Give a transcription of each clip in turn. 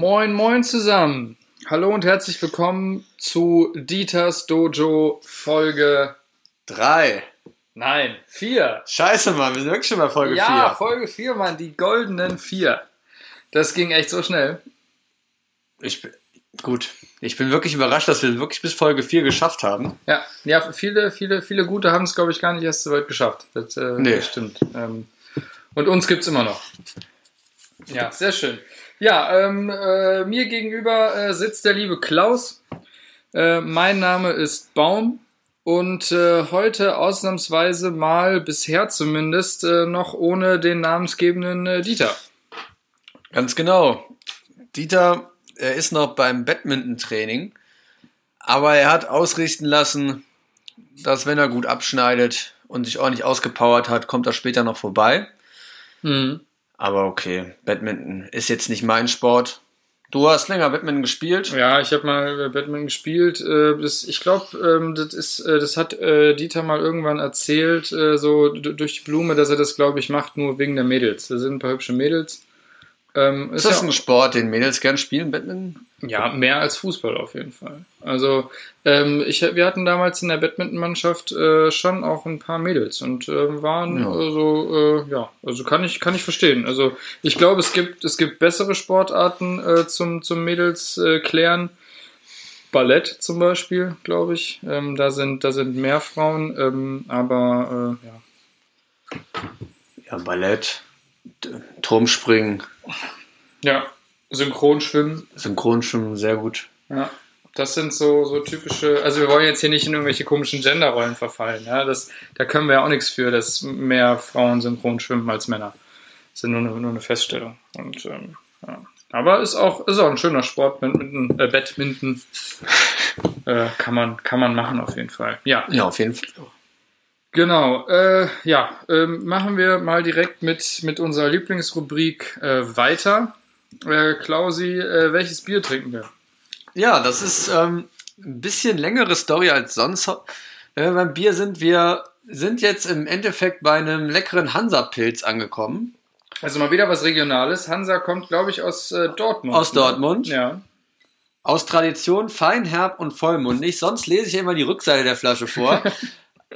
Moin, moin zusammen. Hallo und herzlich willkommen zu Dieters Dojo Folge. Drei. Nein, vier. Scheiße, Mann, wir sind wirklich schon bei Folge Ja, 4. Folge vier, Mann, die goldenen vier. Das ging echt so schnell. Ich bin, gut. Ich bin wirklich überrascht, dass wir wirklich bis Folge 4 geschafft haben. Ja, ja viele, viele, viele gute haben es, glaube ich, gar nicht erst so weit geschafft. Das, äh, Nee. das stimmt. Ähm, und uns gibt's immer noch. Ja, sehr schön. Ja, ähm, äh, mir gegenüber äh, sitzt der liebe Klaus. Äh, mein Name ist Baum. Und äh, heute ausnahmsweise mal, bisher zumindest, äh, noch ohne den namensgebenden äh, Dieter. Ganz genau. Dieter, er ist noch beim Badminton-Training, aber er hat ausrichten lassen, dass wenn er gut abschneidet und sich ordentlich ausgepowert hat, kommt er später noch vorbei. Mhm. Aber okay, Badminton ist jetzt nicht mein Sport. Du hast länger Badminton gespielt. Ja, ich habe mal äh, Batman gespielt. Äh, das, ich glaube, ähm, das äh, das hat äh, Dieter mal irgendwann erzählt, äh, so durch die Blume, dass er das, glaube ich, macht nur wegen der Mädels. Da sind ein paar hübsche Mädels. Ähm, Ist das ja, ein Sport, den Mädels gern spielen, Badminton? ja, mehr als Fußball auf jeden Fall. Also ähm, ich, wir hatten damals in der Badmintonmannschaft äh, schon auch ein paar Mädels und ähm, waren Ja. also äh, ja, also kann ich kann ich verstehen. Also ich glaube, es gibt es gibt bessere Sportarten äh, zum zum Mädels äh, klären. Ballett zum Beispiel, glaube ich. Ähm, da sind da sind mehr Frauen, ähm, aber äh, ja. Ja, Ballett, Turmspringen, Ja, Synchronschwimmen. Synchronschwimmen, sehr gut. Ja, das sind so, so typische, also wir wollen jetzt hier nicht in irgendwelche komischen Genderrollen verfallen. Ja? Das, da können wir ja auch nichts für, dass mehr Frauen synchron schwimmen als Männer. Das ist nur eine, nur eine Feststellung. Und, ähm, ja. Aber ist auch, ist auch ein schöner Sport, Badminton, äh, Badminton. äh, kann, man, kann man machen auf jeden Fall. Ja, Ja, auf jeden Fall. Genau. Äh, ja, ähm, machen wir mal direkt mit, mit unserer Lieblingsrubrik äh, weiter. Äh, Klausi, äh, welches Bier trinken wir? Ja, das ist ähm, ein bisschen längere Story als sonst. Wenn wir beim Bier sind, wir sind jetzt im Endeffekt bei einem leckeren Hansa-Pilz angekommen. Also mal wieder was Regionales. Hansa kommt, glaube ich, aus äh, Dortmund. Aus Dortmund. Ja. Aus Tradition fein, herb und vollmundig. Sonst lese ich ja immer die Rückseite der Flasche vor.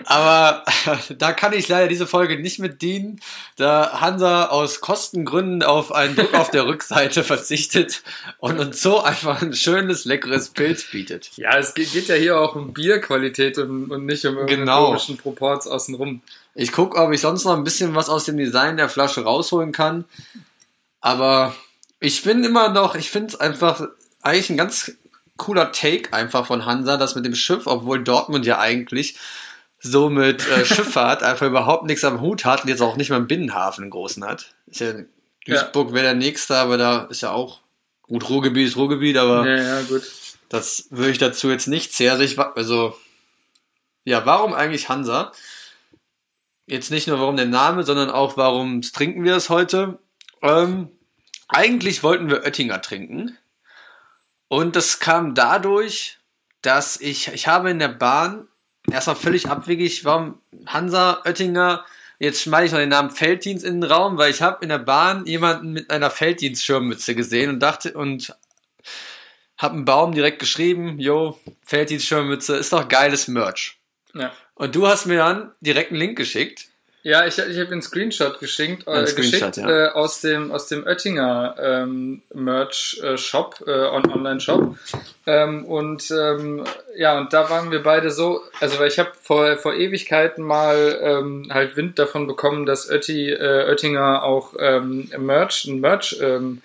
Aber da kann ich leider diese Folge nicht mit dienen, da Hansa aus Kostengründen auf einen Druck auf der Rückseite verzichtet und uns so einfach ein schönes, leckeres Pilz bietet. Ja, es geht, geht ja hier auch um Bierqualität und, und nicht um irgendeinen Genau. komischen Proports außenrum. Ich gucke, ob ich sonst noch ein bisschen was aus dem Design der Flasche rausholen kann. Aber ich bin immer noch, ich finde es einfach eigentlich ein ganz cooler Take einfach von Hansa, das mit dem Schiff, obwohl Dortmund ja eigentlich so mit äh, Schifffahrt einfach überhaupt nichts am Hut hat und jetzt auch nicht mal einen Binnenhafen einen großen hat. Ist ja, Duisburg wäre der nächste, aber da ist ja auch gut Ruhrgebiet ist Ruhrgebiet, aber Ja, ja, gut. das würde ich dazu jetzt nicht zählen. Also, ich, also, ja, warum eigentlich Hansa? Jetzt nicht nur warum der Name, sondern auch warum trinken wir es heute. Ähm, eigentlich wollten wir Oettinger trinken. Und das kam dadurch, dass ich, ich habe in der Bahn erstmal völlig abwegig, warum Hansa, Oettinger, jetzt schmeiße ich noch den Namen Felddienst in den Raum, weil ich habe in der Bahn jemanden mit einer Felddienstschirmmütze gesehen und dachte, und hab einen Baum direkt geschrieben, yo, Felddienstschirmmütze, ist doch geiles Merch. Ja. Und du hast mir dann direkt einen Link geschickt. Ja, ich, ich habe einen Screenshot geschickt, äh, Screenshot, geschickt ja. äh, aus dem aus dem Oettinger ähm, Merch äh, Shop, äh, on Online Shop. Ähm, und ähm, ja, und da waren wir beide so, also weil ich habe vor vor Ewigkeiten mal ähm, halt Wind davon bekommen, dass Oetti, äh, Oettinger auch ähm, Merch, ein Merch ähm,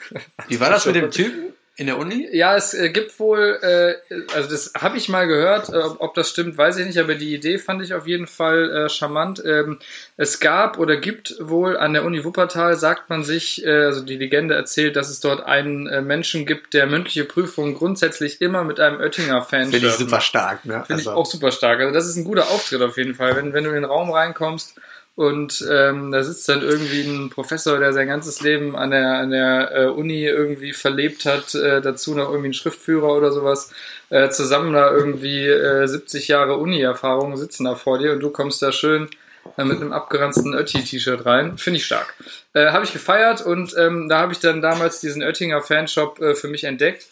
Wie war das mit dem Typen in der Uni? Ja, es äh, gibt wohl, äh, also das habe ich mal gehört, äh, ob das stimmt, weiß ich nicht, aber die Idee fand ich auf jeden Fall äh, charmant. Ähm, es gab oder gibt wohl an der Uni Wuppertal, sagt man sich, äh, also die Legende erzählt, dass es dort einen äh, Menschen gibt, der mündliche Prüfungen grundsätzlich immer mit einem Oettinger-Fan Finde ich super stark, ne? Finde ich Also, auch super stark. Also das ist ein guter Auftritt auf jeden Fall, wenn, wenn du in den Raum reinkommst und ähm, da sitzt dann irgendwie ein Professor, der sein ganzes Leben an der, an der äh, Uni irgendwie verlebt hat, äh, dazu noch irgendwie ein Schriftführer oder sowas, äh, zusammen da irgendwie äh, 70 Jahre Uni-Erfahrung sitzen da vor dir und du kommst da schön äh, mit einem abgeranzten Ötti-T-Shirt rein. Finde ich stark. Äh, habe ich gefeiert und ähm, da habe ich dann damals diesen Oettinger Fanshop äh, für mich entdeckt.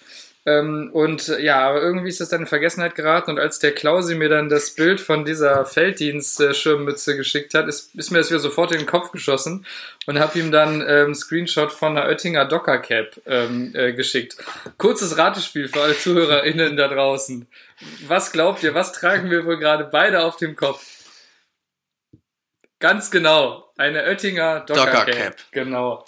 Ähm, und ja, aber irgendwie ist das dann in Vergessenheit geraten und als der Klausi mir dann das Bild von dieser Felddienst-Schirmmütze geschickt hat, ist, ist mir das wieder sofort in den Kopf geschossen und habe ihm dann ähm, Screenshot von einer Oettinger Docker Cap ähm, äh, geschickt. Kurzes Ratespiel für alle ZuhörerInnen da draußen. Was glaubt ihr, was tragen wir wohl gerade beide auf dem Kopf? Ganz genau, eine Oettinger Docker, Docker Cap. Cap. Genau.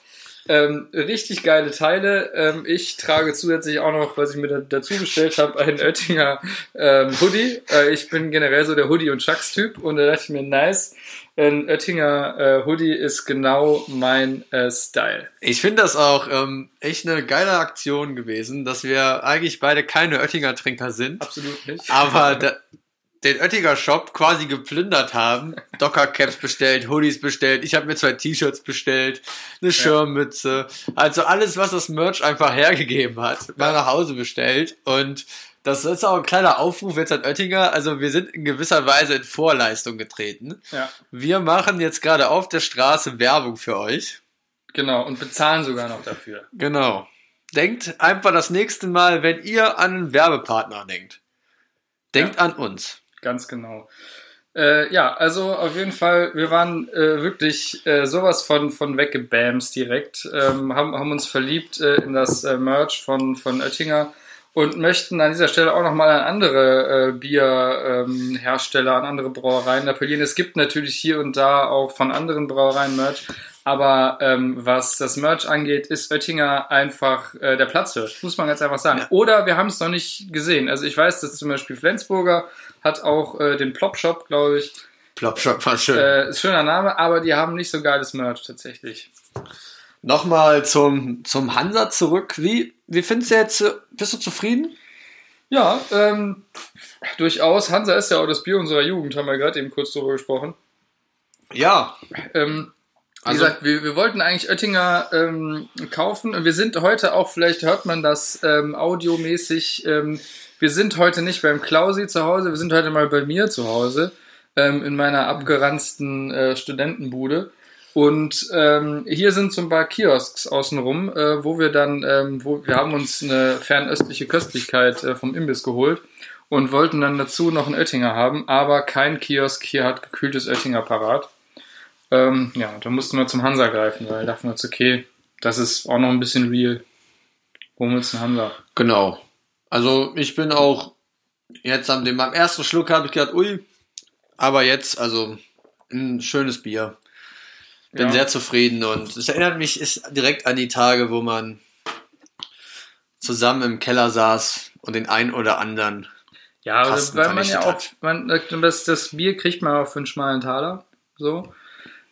Ähm, richtig geile Teile. Ähm, ich trage zusätzlich auch noch, was ich mir da, dazu bestellt habe, einen Oettinger ähm, Hoodie. Äh, ich bin generell so der Hoodie- und Chucks-Typ und da dachte ich mir, nice, ein Oettinger äh, Hoodie ist genau mein äh, Style. Ich finde das auch ähm, echt eine geile Aktion gewesen, dass wir eigentlich beide keine Oettinger Trinker sind, Absolut nicht. aber da, den Oettinger Shop quasi geplündert haben, Docker Caps bestellt, Hoodies bestellt, ich habe mir zwei T-Shirts bestellt, eine Schirmmütze, also alles, was das Merch einfach hergegeben hat, mal nach Hause bestellt und das ist auch ein kleiner Aufruf jetzt an Oettinger. Also wir sind in gewisser Weise in Vorleistung getreten. Ja, Wir machen jetzt gerade auf der Straße Werbung für euch. genau. Und bezahlen sogar noch dafür. Genau. Denkt einfach das nächste Mal, wenn ihr an einen Werbepartner denkt. Denkt Ja. an uns. Ganz genau. Äh, ja, also auf jeden Fall, wir waren äh, wirklich äh, sowas von, von weggebams direkt, ähm, haben, haben uns verliebt äh, in das äh, Merch von, von Oettinger und möchten an dieser Stelle auch nochmal an andere äh, Bierhersteller, an andere Brauereien appellieren. Es gibt natürlich hier und da auch von anderen Brauereien Merch, aber ähm, was das Merch angeht, ist Oettinger einfach äh, der Platzhirsch, muss man ganz einfach sagen. Ja. Oder wir haben es noch nicht gesehen. Also ich weiß, dass zum Beispiel Flensburger hat auch äh, den Plop Shop, glaube ich. Plopshop war schön. Äh, ist schöner Name, aber die haben nicht so geiles Merch tatsächlich. Nochmal zum, zum Hansa zurück. Wie, wie findest du jetzt, äh, bist du zufrieden? Ja, ähm, durchaus. Hansa ist ja auch das Bier unserer Jugend, haben wir gerade eben kurz drüber gesprochen. Ja. Ähm, wie Also- gesagt, wir, wir wollten eigentlich Oettinger ähm, kaufen und wir sind heute auch, vielleicht hört man das ähm, audiomäßig, ähm, wir sind heute nicht beim Klausi zu Hause, wir sind heute mal bei mir zu Hause ähm, in meiner abgeranzten äh, Studentenbude. Und ähm, hier sind so ein paar Kiosks außenrum, äh, wo wir dann, ähm, wo wir haben uns eine fernöstliche Köstlichkeit äh, vom Imbiss geholt und wollten dann dazu noch einen Oettinger haben, aber kein Kiosk hier hat gekühltes Oettinger parat. Ähm, ja, da mussten wir zum Hansa greifen, weil dachten wir uns, okay, das ist auch noch ein bisschen real. Holen wir uns einen Hansa. Genau. Also ich bin auch jetzt am dem beim ersten Schluck habe ich gedacht, ui, aber jetzt also ein schönes Bier. Bin Ja. sehr zufrieden und es erinnert mich ist direkt an die Tage, wo man zusammen im Keller saß und den einen oder anderen. Ja, aber Kasten weil man ja auch, man, das, das Bier kriegt man auch für einen schmalen Taler, so.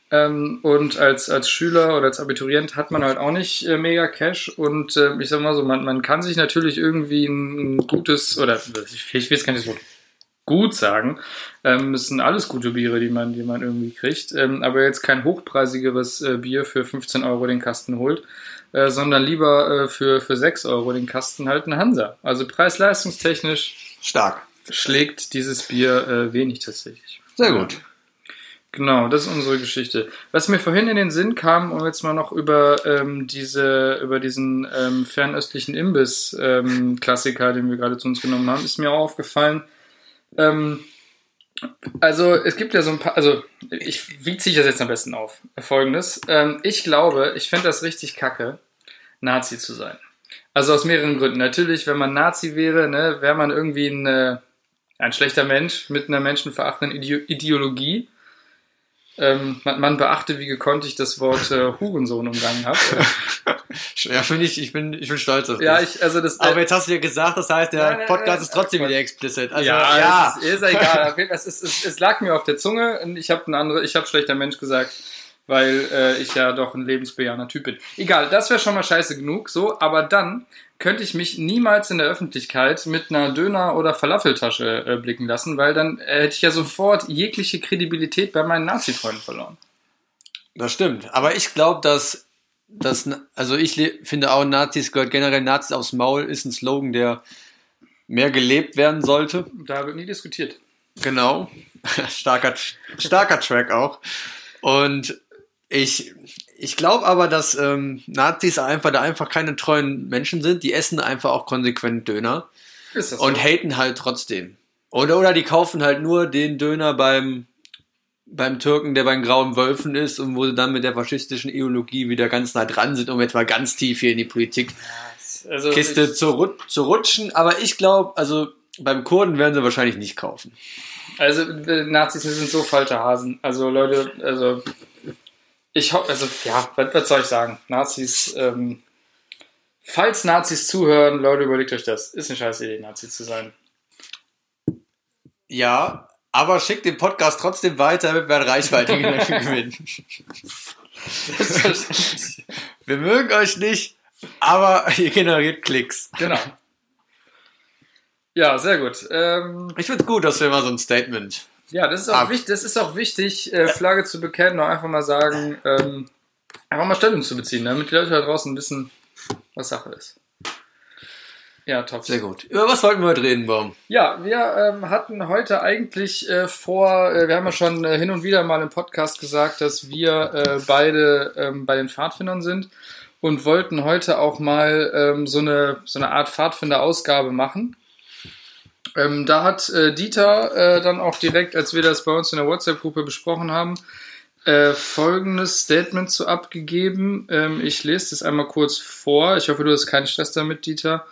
Ähm, und als, als Schüler oder als Abiturient hat man halt auch nicht äh, mega Cash und äh, ich sag mal so, man, man kann sich natürlich irgendwie ein, gutes, oder ich, ich will jetzt gar nicht so gut sagen, ähm, es sind alles gute Biere, die man, die man irgendwie kriegt, ähm, aber jetzt kein hochpreisigeres äh, Bier für 15 Euro den Kasten holt, äh, sondern lieber äh, für, für 6 Euro den Kasten halt ein Hansa. Also preis-leistungstechnisch Stark. schlägt dieses Bier äh, wenig tatsächlich. Sehr gut. Genau, das ist unsere Geschichte. Was mir vorhin in den Sinn kam, um jetzt mal noch über ähm, diese, über diesen ähm, fernöstlichen Imbiss-Klassiker, den wir gerade zu uns genommen haben, ist mir auch aufgefallen. Ähm, also es gibt ja so ein paar, also ich, wie ziehe ich das jetzt am besten auf? Folgendes. Ähm, ich glaube, ich finde das richtig kacke, Nazi zu sein. Also aus mehreren Gründen. Natürlich, wenn man Nazi wäre, ne, wäre man irgendwie ein, äh, ein schlechter Mensch mit einer menschenverachtenden Ide Ideologie. Ähm, man, man beachte, wie gekonnt ich das Wort äh, Hurensohn umgangen habe. Ja, finde ich, ich bin, ich bin stolz auf ja, dich. ich, also das. Aber jetzt hast du ja gesagt, das heißt, der Nein, nein, Podcast nein, ist trotzdem wieder explicit. Also, ja, ja. Es ist, ist ja egal. Es, ist, es, es lag mir auf der Zunge und ich habe ein andere, ich habe schlechter Mensch gesagt, weil äh, ich ja doch ein lebensbejahender Typ bin. Egal, das wäre schon mal scheiße genug, so, aber dann könnte ich mich niemals in der Öffentlichkeit mit einer Döner- oder Falafeltasche äh, blicken lassen, weil dann äh, hätte ich ja sofort jegliche Kredibilität bei meinen Nazi-Freunden verloren. Das stimmt. Aber ich glaube, dass, dass, also ich finde auch, Nazis gehört generell Nazis aufs Maul, ist ein Slogan, der mehr gelebt werden sollte. Da wird nie diskutiert. Genau. starker, starker Track auch. Und ich, ich glaube aber, dass ähm, Nazis einfach da einfach keine treuen Menschen sind. Die essen einfach auch konsequent Döner das und so? haten halt trotzdem. Oder, oder die kaufen halt nur den Döner beim, beim Türken, der beim Grauen Wölfen ist und wo sie dann mit der faschistischen Ideologie wieder ganz nah dran sind, um jetzt mal ganz tief hier in die Politikkiste Also zu, rut zu rutschen. Aber ich glaube, also beim Kurden werden sie wahrscheinlich nicht kaufen. Also äh, Nazis sind so falsche Hasen. Also Leute, also ich hoffe, also ja, was, was soll ich sagen? Nazis, ähm, falls Nazis zuhören, Leute, überlegt euch das. Ist eine scheiß Idee, Nazi zu sein. Ja, aber schickt den Podcast trotzdem weiter, damit wir an Reichweite gewinnen. Wir mögen euch nicht, aber ihr generiert Klicks. genau. Ja, sehr gut. Ähm, Ich find's gut, dass wir mal so ein Statement. Ja, das ist auch, Ab. wichtig, das ist auch wichtig, äh, Flagge zu bekennen und einfach mal sagen, ähm, einfach mal Stellung zu beziehen, damit die Leute da draußen wissen, was Sache ist. Ja, top. Sehr gut. Über was wollten wir heute reden, Baum? Ja, wir ähm, hatten heute eigentlich äh, vor, äh, wir haben ja schon äh, hin und wieder mal im Podcast gesagt, dass wir äh, beide ähm, bei den Pfadfindern sind und wollten heute auch mal ähm, so, eine, so eine Art Pfadfinder-Ausgabe machen. Ähm, da hat äh, Dieter äh, dann auch direkt, als wir das bei uns in der WhatsApp-Gruppe besprochen haben, äh, folgendes Statement zu abgegeben. Ähm, ich lese das einmal kurz vor. Ich hoffe, du hast keinen Stress damit, Dieter.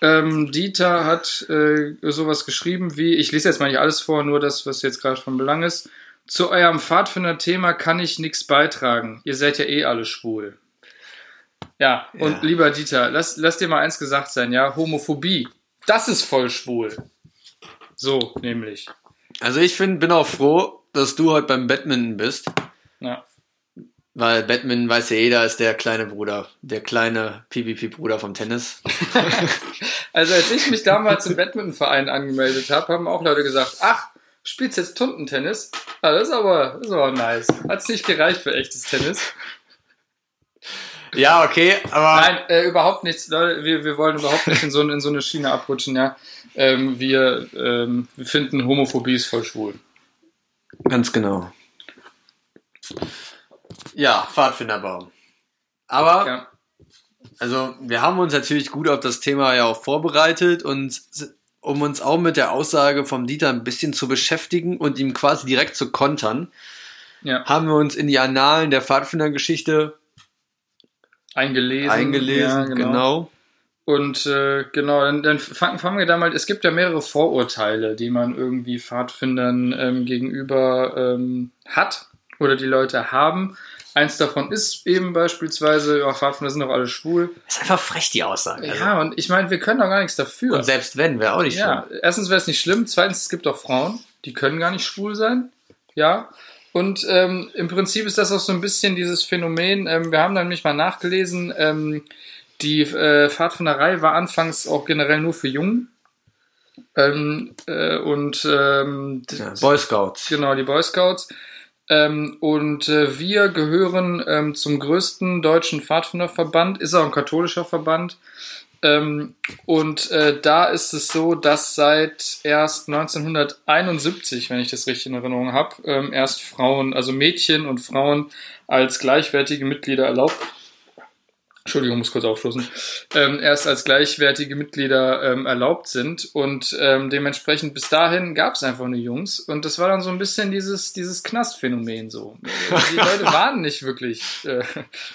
Ähm, Dieter hat äh, sowas geschrieben wie, ich lese jetzt mal nicht alles vor, nur das, was jetzt gerade von Belang ist. Zu eurem Pfadfinder-Thema kann ich nichts beitragen. Ihr seid ja eh alle schwul. Ja, und Ja. lieber Dieter, lass, lass dir mal eins gesagt sein, ja, Homophobie, das ist voll schwul. So, nämlich. Also ich find, bin auch froh, dass du heute beim Badminton bist, Ja. weil Badminton weiß ja jeder ist der kleine Bruder, der kleine PvP-Bruder vom Tennis. Also als ich mich damals im Badmintonverein angemeldet habe, haben auch Leute gesagt, ach, spielst jetzt Tuntentennis? Ah, das ist aber, das ist aber nice. Hat's nicht gereicht für echtes Tennis? Ja, okay, aber Nein, äh, überhaupt nichts. Leute, wir, wir wollen überhaupt nicht in so, in so eine Schiene abrutschen, ja. Ähm, wir, ähm, wir finden Homophobie ist voll schwul. ganz genau. Ja, Pfadfinderbaum. Aber Ja. Also, wir haben uns natürlich gut auf das Thema ja auch vorbereitet und um uns auch mit der Aussage vom Dieter ein bisschen zu beschäftigen und ihm quasi direkt zu kontern, ja. haben wir uns in die Annalen der Pfadfindergeschichte Eingelesen. eingelesen. Ja, genau. Und äh, genau, dann, dann fangen, fangen wir da mal, es gibt ja mehrere Vorurteile, die man irgendwie Pfadfindern ähm, gegenüber ähm, hat oder die Leute haben. Eins davon ist eben beispielsweise, ja, Pfadfinder sind doch alle schwul. Ist einfach frech, die Aussage. Also, Ja, und ich meine, wir können doch gar nichts dafür. Und selbst wenn, wäre auch nicht Ja, erstens wäre es nicht schlimm. Zweitens, es gibt auch Frauen, die können gar nicht schwul sein. Ja. Und ähm, im Prinzip ist das auch so ein bisschen dieses Phänomen. Ähm, wir haben dann nämlich mal nachgelesen, ähm, die äh, Pfadfinderei war anfangs auch generell nur für Jungen. Ähm, äh, und ähm, Ja, Boy Scouts. Genau, die Boy Scouts. Ähm, und äh, wir gehören ähm, zum größten deutschen Pfadfinderverband, ist auch ein katholischer Verband. Ähm, und äh, da ist es so, dass seit erst 1971, wenn ich das richtig in Erinnerung habe, ähm, erst Frauen, also Mädchen und Frauen als gleichwertige Mitglieder erlaubt. Entschuldigung, muss kurz aufstoßen. Ähm, erst als gleichwertige Mitglieder ähm, erlaubt sind und ähm, dementsprechend bis dahin gab es einfach nur Jungs und das war dann so ein bisschen dieses, dieses Knastphänomen so. Die Leute waren nicht wirklich äh,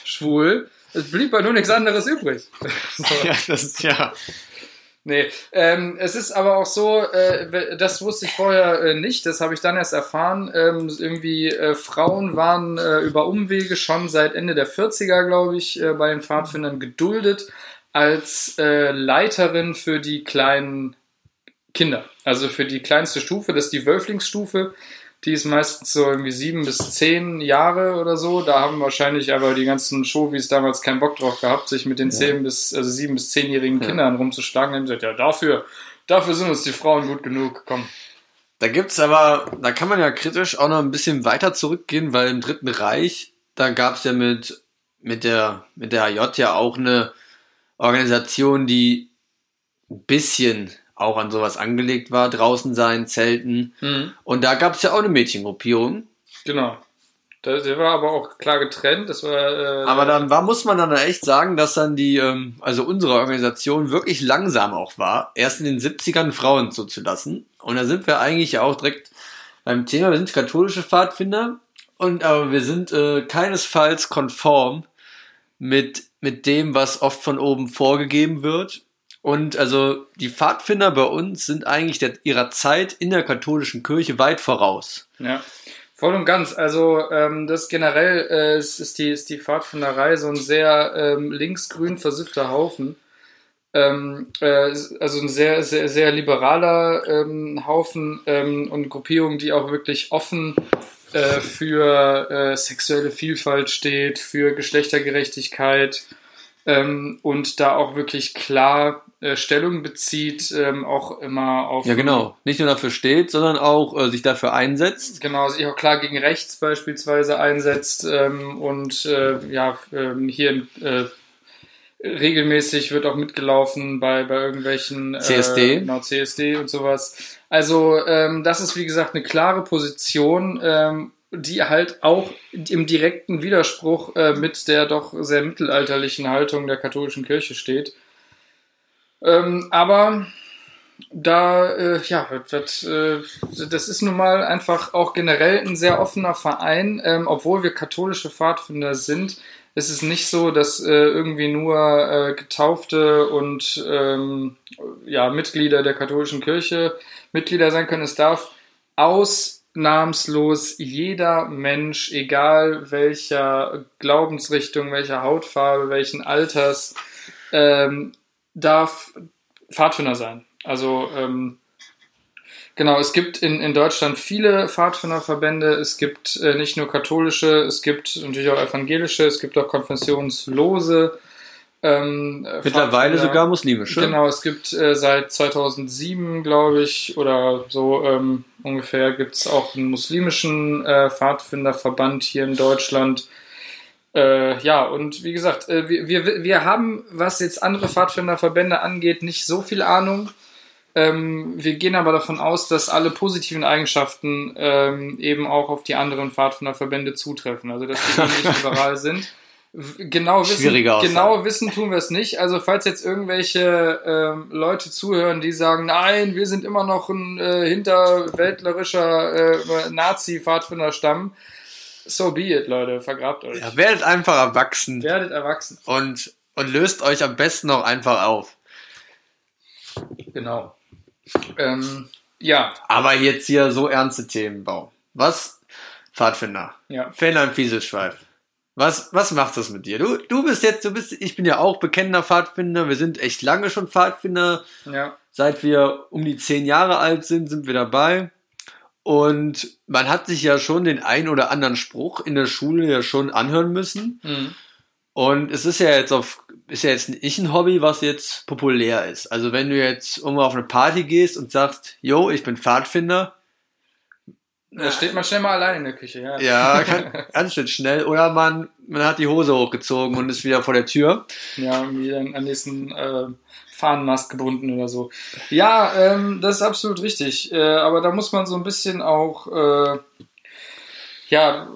schwul. Es blieb ja nur nichts anderes übrig. So. Ja, das ist ja. Nee, ähm, es ist aber auch so, äh, das wusste ich vorher äh, nicht, das habe ich dann erst erfahren. Ähm, irgendwie äh, Frauen waren äh, über Umwege schon seit Ende der 40er, glaube ich, äh, bei den Pfadfindern geduldet als äh, Leiterin für die kleinen Kinder. Also für die kleinste Stufe, das ist die Wölflingsstufe. Die ist meistens so irgendwie sieben bis zehn Jahre oder so. Da haben wahrscheinlich aber die ganzen Showies damals keinen Bock drauf gehabt, sich mit den zehn bis, also sieben bis zehnjährigen Ja. Kindern rumzuschlagen. Dann haben sie gesagt, ja, dafür, dafür sind uns die Frauen gut genug. Komm. Da gibt's aber, da kann man ja kritisch auch noch ein bisschen weiter zurückgehen, weil im Dritten Reich, da gab's ja mit, mit der, mit der HJ ja auch eine Organisation, die ein bisschen auch an sowas angelegt war, draußen sein, Zelten. Mhm. Und da gab es ja auch eine Mädchengruppierung. Genau. Der war aber auch klar getrennt. Das war, äh, Aber dann war, muss man dann echt sagen, dass dann die, ähm, also unsere Organisation wirklich langsam auch war, erst in den 70ern Frauen zuzulassen. Und da sind wir eigentlich auch direkt beim Thema, wir sind katholische Pfadfinder und aber wir sind äh, keinesfalls konform mit, mit dem, was oft von oben vorgegeben wird. Und also die Pfadfinder bei uns sind eigentlich der, ihrer Zeit in der katholischen Kirche weit voraus. Ja, voll und ganz. Also ähm, das generell äh, ist, die, ist die Pfadfinderei so ein sehr ähm, linksgrün versiffter Haufen. Ähm, äh, also ein sehr, sehr, sehr liberaler ähm, Haufen ähm, und Gruppierung, die auch wirklich offen äh, für äh, sexuelle Vielfalt steht, für Geschlechtergerechtigkeit ähm, und da auch wirklich klar äh, Stellung bezieht, ähm, auch immer auf Ja, genau. Nicht nur dafür steht, sondern auch äh, sich dafür einsetzt. Genau, sich auch klar gegen rechts beispielsweise einsetzt ähm, und äh, ja, ähm, hier äh, regelmäßig wird auch mitgelaufen bei, bei irgendwelchen äh, CSD. genau, CSD und sowas. Also ähm, das ist wie gesagt eine klare Position, ähm, die halt auch im direkten Widerspruch äh, mit der doch sehr mittelalterlichen Haltung der katholischen Kirche steht. Ähm, aber da, äh, ja, wird, wird, äh, das ist nun mal einfach auch generell ein sehr offener Verein, ähm, obwohl wir katholische Pfadfinder sind. ist Es nicht so, dass äh, irgendwie nur äh, Getaufte und ähm, ja, Mitglieder der katholischen Kirche Mitglieder sein können. Es darf ausnahmslos jeder Mensch, egal welcher Glaubensrichtung, welcher Hautfarbe, welchen Alters, ähm, darf Pfadfinder sein. Also ähm, genau, es gibt in, in Deutschland viele Pfadfinderverbände. Es gibt äh, nicht nur katholische, es gibt natürlich auch evangelische, es gibt auch konfessionslose. Ähm, äh, Mittlerweile sogar muslimische. Genau, es gibt äh, seit 2007, glaube ich, oder so ähm, ungefähr, gibt es auch einen muslimischen äh, Pfadfinderverband hier in Deutschland. Äh, ja, und wie gesagt, äh, wir, wir, wir haben, was jetzt andere Pfadfinderverbände angeht, nicht so viel Ahnung. Ähm, wir gehen aber davon aus, dass alle positiven Eigenschaften ähm, eben auch auf die anderen Pfadfinderverbände zutreffen. Also, dass die nicht liberal sind. Genau wissen, genau wissen tun wir es nicht. Also, falls jetzt irgendwelche ähm, Leute zuhören, die sagen, nein, wir sind immer noch ein äh, hinterwäldlerischer äh, Nazi-Pfadfinderstamm, so be it, Leute, vergrabt euch. Ja, werdet einfach erwachsen Werdet erwachsen. und, und löst euch am besten auch einfach auf. Genau. Ähm, ja, Aber jetzt hier so ernste Themen, Bau. Was? Pfadfinder. ja. Fähnlein Fieselschweif. Was, was macht das mit dir? Du, du bist jetzt, du bist, ich bin ja auch bekennender Pfadfinder. Wir sind echt lange schon Pfadfinder. Ja, Seit wir um die zehn Jahre alt sind, sind wir dabei. Und man hat sich ja schon den ein oder anderen Spruch in der Schule ja schon anhören müssen. mhm. Und es ist ja jetzt auf, ist ja jetzt nicht ein Hobby, was jetzt populär ist. Also wenn du jetzt irgendwo auf eine Party gehst und sagst, yo, ich bin Pfadfinder, da steht man schnell mal allein in der Küche. Ja, ja, ganz schön schnell. Oder man, man hat die Hose hochgezogen und ist wieder vor der Tür. ja irgendwie dann an nächsten äh, Fahnenmast gebunden oder so. Ja, ähm, das ist absolut richtig. Äh, aber da muss man so ein bisschen auch, äh, ja,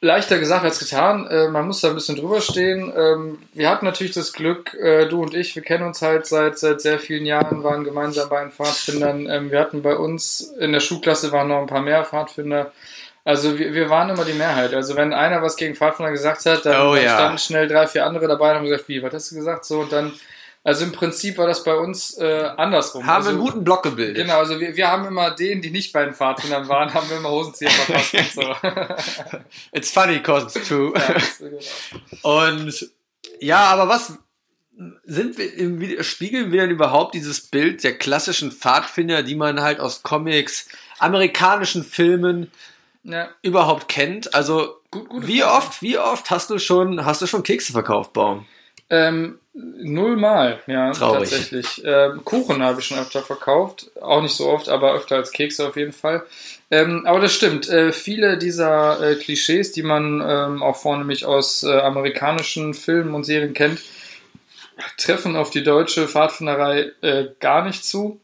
leichter gesagt als getan. Äh, man muss da ein bisschen drüber stehen. Ähm, wir hatten natürlich das Glück, äh, du und ich, wir kennen uns halt seit, seit sehr vielen Jahren, waren gemeinsam bei den Pfadfindern. Ähm, wir hatten bei uns in der Schulklasse waren noch ein paar mehr Pfadfinder. Also wir, wir waren immer die Mehrheit. Also wenn einer was gegen Pfadfinder gesagt hat, dann, Oh dann ja. standen schnell drei, vier andere dabei und haben gesagt, wie, was hast du gesagt? So und dann, also im Prinzip war das bei uns äh, andersrum. Haben also, einen guten Block gebildet. Genau, also wir, wir haben immer denen, die nicht bei den Pfadfindern waren, haben wir immer Hosenzieher verpasst und so. It's funny cause it's true. genau. Und ja, aber was sind wir im, spiegeln wir denn überhaupt dieses Bild der klassischen Pfadfinder, die man halt aus Comics, amerikanischen Filmen ja. überhaupt kennt? Also Gut, wie Frage. oft, wie oft hast du schon, hast du schon Kekse verkauft, Baum? Ähm, nullmal, ja, Traurig. tatsächlich. Ähm, Kuchen habe ich schon öfter verkauft. Auch nicht so oft, aber öfter als Kekse auf jeden Fall. Ähm, aber das stimmt. Äh, viele dieser äh, Klischees, die man ähm, auch vornehmlich aus äh, amerikanischen Filmen und Serien kennt, treffen auf die deutsche Pfadfinderei äh, gar nicht zu.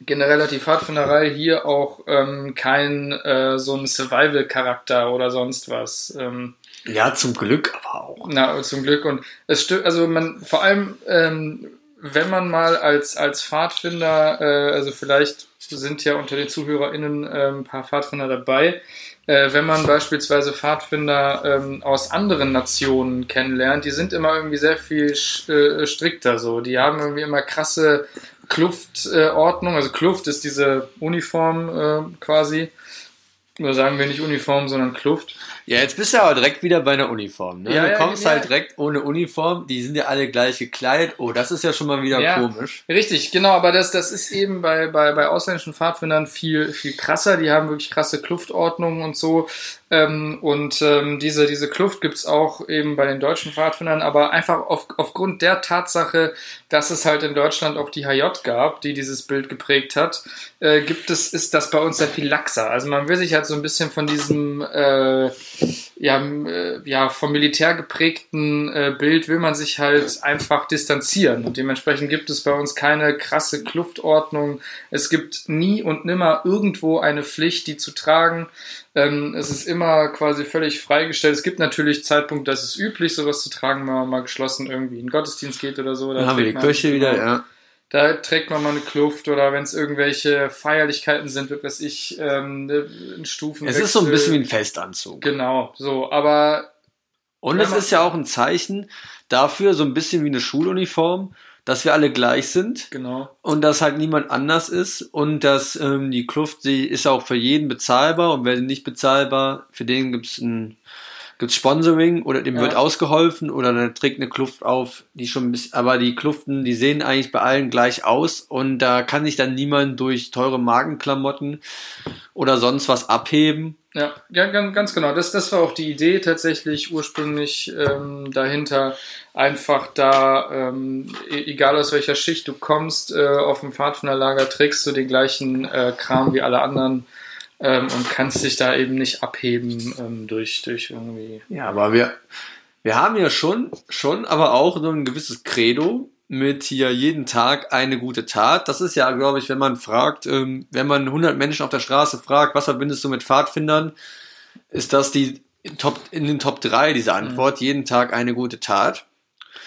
generell hat die Pfadfinderei hier auch ähm, kein äh, so ein Survival-Charakter oder sonst was. Ähm, ja, zum Glück aber auch. Na, zum Glück. Und es stimmt, also man, vor allem, ähm, wenn man mal als, als Pfadfinder, äh, also vielleicht sind ja unter den ZuhörerInnen äh, ein paar Pfadfinder dabei, äh, wenn man beispielsweise Pfadfinder ähm, aus anderen Nationen kennenlernt, die sind immer irgendwie sehr viel äh, strikter so. Die haben irgendwie immer krasse Kluftordnung. also Kluft ist diese Uniform äh, quasi. Oder sagen wir nicht Uniform, sondern Kluft. Ja, jetzt bist du aber direkt wieder bei einer Uniform. Ne? Ja, du ja, kommst ja. halt direkt ohne Uniform, die sind ja alle gleich gekleidet. Oh, das ist ja schon mal wieder Ja. komisch. Richtig, genau, aber das, das ist eben bei, bei, bei ausländischen Pfadfindern viel, viel krasser. Die haben wirklich krasse Kluftordnungen und so. Ähm, und ähm, diese, diese Kluft gibt's auch eben bei den deutschen Pfadfindern, aber einfach auf, aufgrund der Tatsache, dass es halt in Deutschland auch die HJ gab, die dieses Bild geprägt hat, äh, gibt es, ist das bei uns sehr viel laxer. Also man will sich halt so ein bisschen von diesem äh, ja, äh, ja, vom Militär geprägten äh, Bild will man sich halt einfach distanzieren. Und dementsprechend gibt es bei uns keine krasse Kluftordnung. Es gibt nie und nimmer irgendwo eine Pflicht, die zu tragen. Ähm, es ist immer quasi völlig freigestellt. Es gibt natürlich Zeitpunkt, das ist üblich, sowas zu tragen, wenn man mal geschlossen irgendwie in den Gottesdienst geht oder so. Dann haben wir die Kirche wieder, ja. Da trägt man mal eine Kluft oder wenn es irgendwelche Feierlichkeiten sind, wird was ich, ähm, ein Stufen. Es ist so ein bisschen wie ein Festanzug. Genau, so, aber Und es ist ja auch ein Zeichen dafür, so ein bisschen wie eine Schuluniform, dass wir alle gleich sind genau. und dass halt niemand anders ist und dass ähm, die Kluft sie ist auch für jeden bezahlbar und wer nicht bezahlbar, für den gibt's ein gibt's Sponsoring oder dem Ja. wird ausgeholfen oder der trägt eine Kluft auf, die schon ein bisschen, aber die Kluften, die sehen eigentlich bei allen gleich aus und da kann sich dann niemand durch teure Markenklamotten oder sonst was abheben. Ja, ja ganz, ganz genau. Das, das war auch die Idee tatsächlich ursprünglich ähm, dahinter. Einfach da, ähm, e- egal aus welcher Schicht du kommst, äh, auf dem Pfadfinderlager trägst du den gleichen äh, Kram wie alle anderen ähm, und kannst dich da eben nicht abheben ähm, durch, durch irgendwie. Ja, aber wir, wir haben ja schon, schon, aber auch so ein gewisses Credo mit hier jeden Tag eine gute Tat. Das ist ja, glaube ich, wenn man fragt, ähm, wenn man 100 Menschen auf der Straße fragt, was verbindest du mit Pfadfindern, ist das die Top, in den Top 3 diese Antwort, jeden Tag eine gute Tat.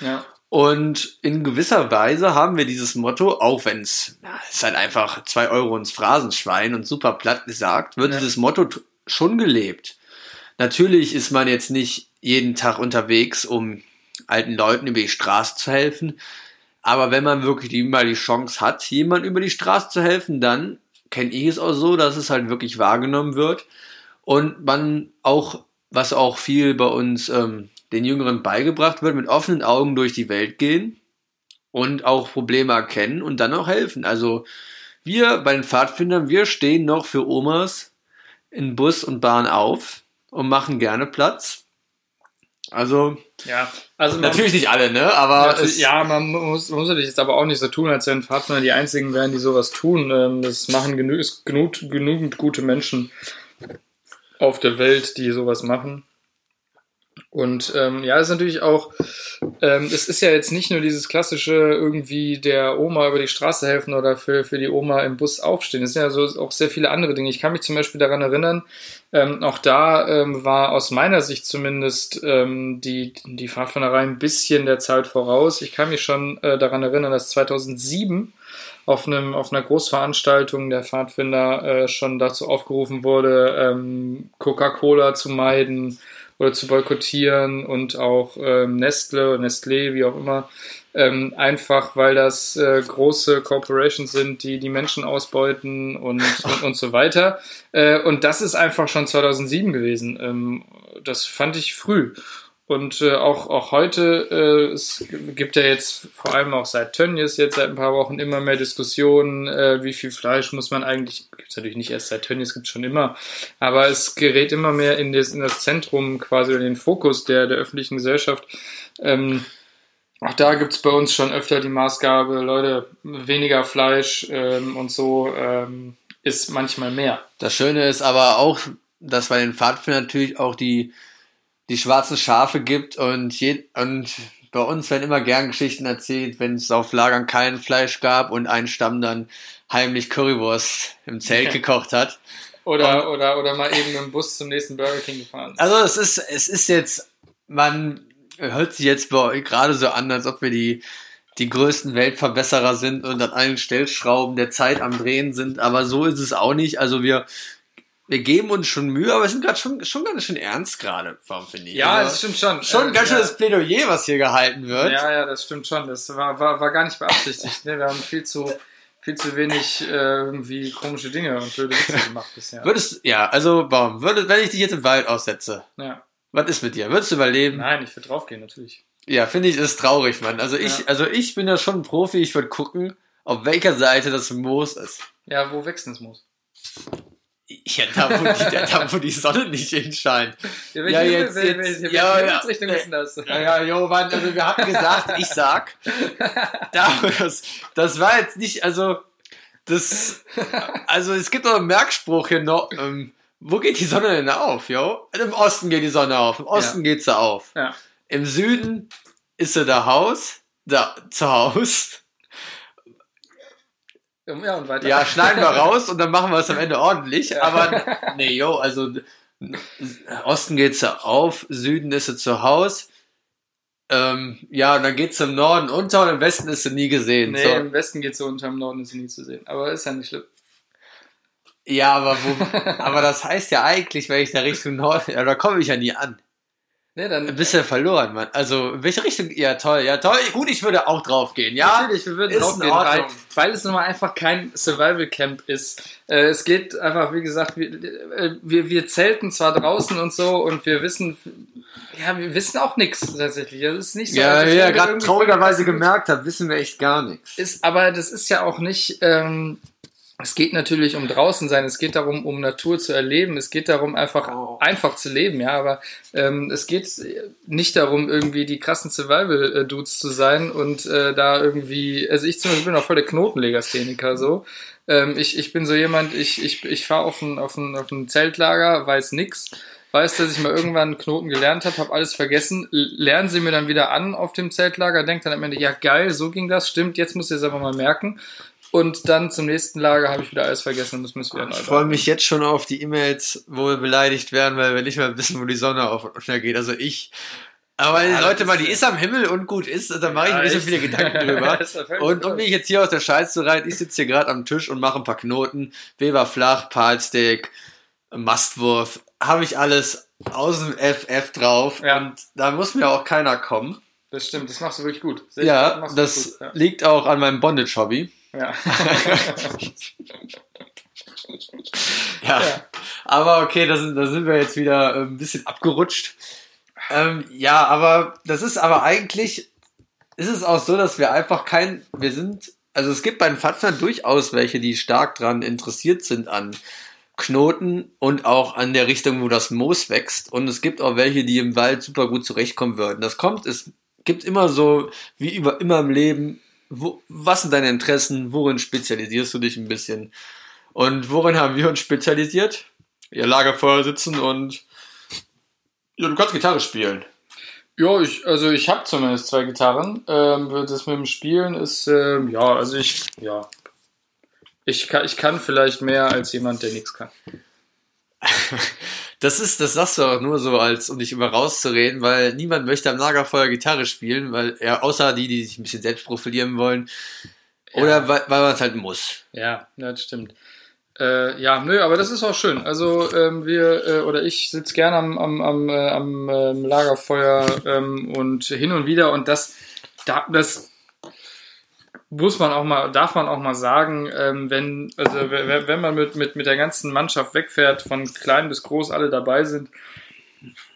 Ja, Und in gewisser Weise haben wir dieses Motto, auch wenn es ist halt einfach zwei Euro ins Phrasenschwein und super platt gesagt, wird Ja. dieses Motto schon gelebt. Natürlich ist man jetzt nicht jeden Tag unterwegs, um alten Leuten über die Straße zu helfen. Aber wenn man wirklich die, mal die Chance hat, jemand über die Straße zu helfen, dann kenne ich es auch so, dass es halt wirklich wahrgenommen wird. Und man auch, was auch viel bei uns ähm, den Jüngeren beigebracht wird, mit offenen Augen durch die Welt gehen und auch Probleme erkennen und dann auch helfen. Also wir bei den Pfadfindern, wir stehen noch für Omas in Bus und Bahn auf und machen gerne Platz. Also ja. Also man, natürlich nicht alle, ne? Aber es, ja, man muss, muss natürlich jetzt aber auch nicht so tun, als wenn Pfadfinder die einzigen wären, die sowas tun. Ähm, das machen genü genug, genügend gute Menschen auf der Welt, die sowas machen. Und ähm, ja, ist natürlich auch, ähm, es ist ja jetzt nicht nur dieses klassische irgendwie der Oma über die Straße helfen oder für, für die Oma im Bus aufstehen. Es sind ja so auch sehr viele andere Dinge. Ich kann mich zum Beispiel daran erinnern, ähm, auch da ähm, war aus meiner Sicht zumindest ähm, die, die Pfadfinderei ein bisschen der Zeit voraus. Ich kann mich schon äh, daran erinnern, dass 2007 auf, einem, auf einer Großveranstaltung der Pfadfinder äh, schon dazu aufgerufen wurde, ähm, Coca-Cola zu meiden oder zu boykottieren und auch ähm, Nestle, Nestlé, wie auch immer, ähm, einfach weil das äh, große Corporations sind, die die Menschen ausbeuten und, und, und so weiter. Äh, und das ist einfach schon 2007 gewesen. Ähm, das fand ich früh. Und äh, auch, auch heute, äh, es gibt ja jetzt vor allem auch seit Tönnies jetzt seit ein paar Wochen immer mehr Diskussionen, äh, wie viel Fleisch muss man eigentlich, gibt es natürlich nicht erst seit Tönnies, gibt es schon immer, aber es gerät immer mehr in das, in das Zentrum quasi, in den Fokus der, der öffentlichen Gesellschaft. Ähm, auch da gibt es bei uns schon öfter die Maßgabe, Leute, weniger Fleisch ähm, und so ähm, ist manchmal mehr. das Schöne ist aber auch, dass bei den Pfadfindern natürlich auch die, die schwarzen Schafe gibt und, je, und bei uns werden immer gern Geschichten erzählt, wenn es auf Lagern kein Fleisch gab und ein Stamm dann heimlich Currywurst im Zelt gekocht hat. Oder, oder, oder mal eben im Bus zum nächsten Burger King gefahren. Also es ist, es ist jetzt, man hört sich jetzt bei euch gerade so an, als ob wir die, die größten Weltverbesserer sind und an allen Stellschrauben der Zeit am Drehen sind, aber so ist es auch nicht. Also wir, wir geben uns schon Mühe, aber wir sind gerade schon, schon ganz schön ernst gerade, finde ich. Ja, also, das stimmt schon. Schon Äh, ganz schön ja. das Plädoyer, was hier gehalten wird. Ja, ja, das stimmt schon. Das war, war, war gar nicht beabsichtigt. Ne? Wir haben viel zu, viel zu wenig äh, irgendwie komische Dinge und blöde Witze gemacht bisher. Würdest, ja, also Baum, würde, wenn ich dich jetzt im Wald aussetze, Ja. was ist mit dir? Würdest du überleben? Nein, ich würde draufgehen, natürlich. Ja, finde ich, ist traurig, Mann. Also ich, Ja. also ich bin ja schon ein Profi, ich würde gucken, auf welcher Seite das Moos ist. Ja, wo wächst denn das Moos? Ja, da wo, die, da, wo die Sonne nicht hinscheint. Ja, Ja, jetzt- welche, jetzt- welche, welche ja, ja. Himmelsrichtung ist denn das? Ja, ja, Jovan, also wir hatten gesagt, ich sag, da, das, das war jetzt nicht, also, das, also es gibt noch einen Merkspruch hier noch, ähm, wo geht die Sonne denn auf, jo? Im Osten geht die Sonne auf, im Osten geht sie auf. Ja. Im Süden ist sie da Haus, da, zu Haus. Ja, und weiter. Ja, schneiden wir raus und dann machen wir es am Ende ordentlich. Ja. Aber nee, yo, also Osten geht sie auf, Süden ist sie zu Haus. Ähm, ja, und dann geht sie im Norden unter und im Westen ist sie nie gesehen. Nee, so. im Westen geht so unter, im Norden ist sie nie zu sehen. Aber ist ja nicht schlimm. Ja, aber, wo, aber das heißt ja eigentlich, wenn ich da Richtung Norden, ja, da komme ich ja nie an. Nee, dann. Bist ja verloren, Mann. Also, in welche Richtung? Ja, toll, ja, toll. Gut, ich würde auch drauf gehen, ja. Natürlich, wir würden in Ordnung. weil, weil es nun mal einfach kein Survival Camp ist. Äh, es geht einfach, wie gesagt, wir, äh, wir, wir zelten zwar draußen und so und wir wissen, ja, wir wissen auch nichts tatsächlich. Das ist nicht so. Ja, als wie ihr wären wir gerade traurigerweise gemerkt habt, wissen wir echt gar nichts. ist, aber das ist ja auch nicht, ähm, es geht natürlich um draußen sein, es geht darum, um Natur zu erleben, es geht darum, einfach, Oh. einfach zu leben, ja, aber ähm, es geht nicht darum, irgendwie die krassen Survival-Dudes zu sein und äh, da irgendwie, also ich zum Beispiel bin auch voll der Knotenlegastheniker, so. Ähm, ich, ich bin so jemand, ich, ich, ich fahre auf ein, auf, ein, auf ein Zeltlager, weiß nix, weiß, dass ich mal irgendwann einen Knoten gelernt habe, habe alles vergessen, lernen sie mir dann wieder an auf dem Zeltlager, denkt dann am Ende, ja geil, so ging das, stimmt, jetzt muss ich es aber mal merken. Und dann zum nächsten Lager habe ich wieder alles vergessen und das müssen wir neu Ich freue mich jetzt schon auf die E-Mails, wo wir beleidigt werden, weil wir nicht mehr wissen, wo die Sonne auf und unter geht. Also ich. Aber Ja, Leute, mal, die ist am Himmel und gut ist, da mache ich mir nicht so echt. viele Gedanken drüber. Ja Und um mich jetzt hier aus der Scheiße zu reiten, ich sitze hier gerade am Tisch und mache ein paar Knoten. Weber flach, Palsteak, Mastwurf, habe ich alles aus dem FF drauf. Ja. Und da muss mir auch keiner kommen. Das stimmt, das machst du wirklich gut. Ich Ja, das gut, liegt auch an meinem Bondage-Hobby. Ja. Ja. Aber okay, da sind, da sind wir jetzt wieder äh, ein bisschen abgerutscht. Ähm, ja, aber das ist aber eigentlich, ist es auch so, dass wir einfach kein, wir sind, also es gibt bei den Pfadfindern durchaus welche, die stark dran interessiert sind an Knoten und auch an der Richtung, wo das Moos wächst. Und es gibt auch welche, die im Wald super gut zurechtkommen würden. Das kommt, es gibt immer so, wie über immer im Leben, wo, was sind deine Interessen, worin spezialisierst du dich ein bisschen? Und worin haben wir uns spezialisiert? Ihr Lagerfeuer sitzen und ja, du kannst Gitarre spielen. Ja, ich, also ich habe zumindest zwei Gitarren. Ähm, das mit dem Spielen ist, ähm, ja, also ich, ja. Ich kann, ich kann vielleicht mehr als jemand, der nichts kann. Das ist, das sagst du auch nur so, als um dich immer rauszureden, weil niemand möchte am Lagerfeuer Gitarre spielen, weil er, außer die, die sich ein bisschen selbst profilieren wollen. Oder Ja. weil, weil man es halt muss. Ja, ja, das stimmt. Äh, ja, nö, aber das ist auch schön. Also ähm, wir äh, oder ich sitze gerne am, am, am, äh, am ähm, Lagerfeuer ähm, und hin und wieder und das, da, das muss man auch mal, darf man auch mal sagen, ähm, wenn, also wenn, man mit, mit, mit der ganzen Mannschaft wegfährt, von klein bis groß alle dabei sind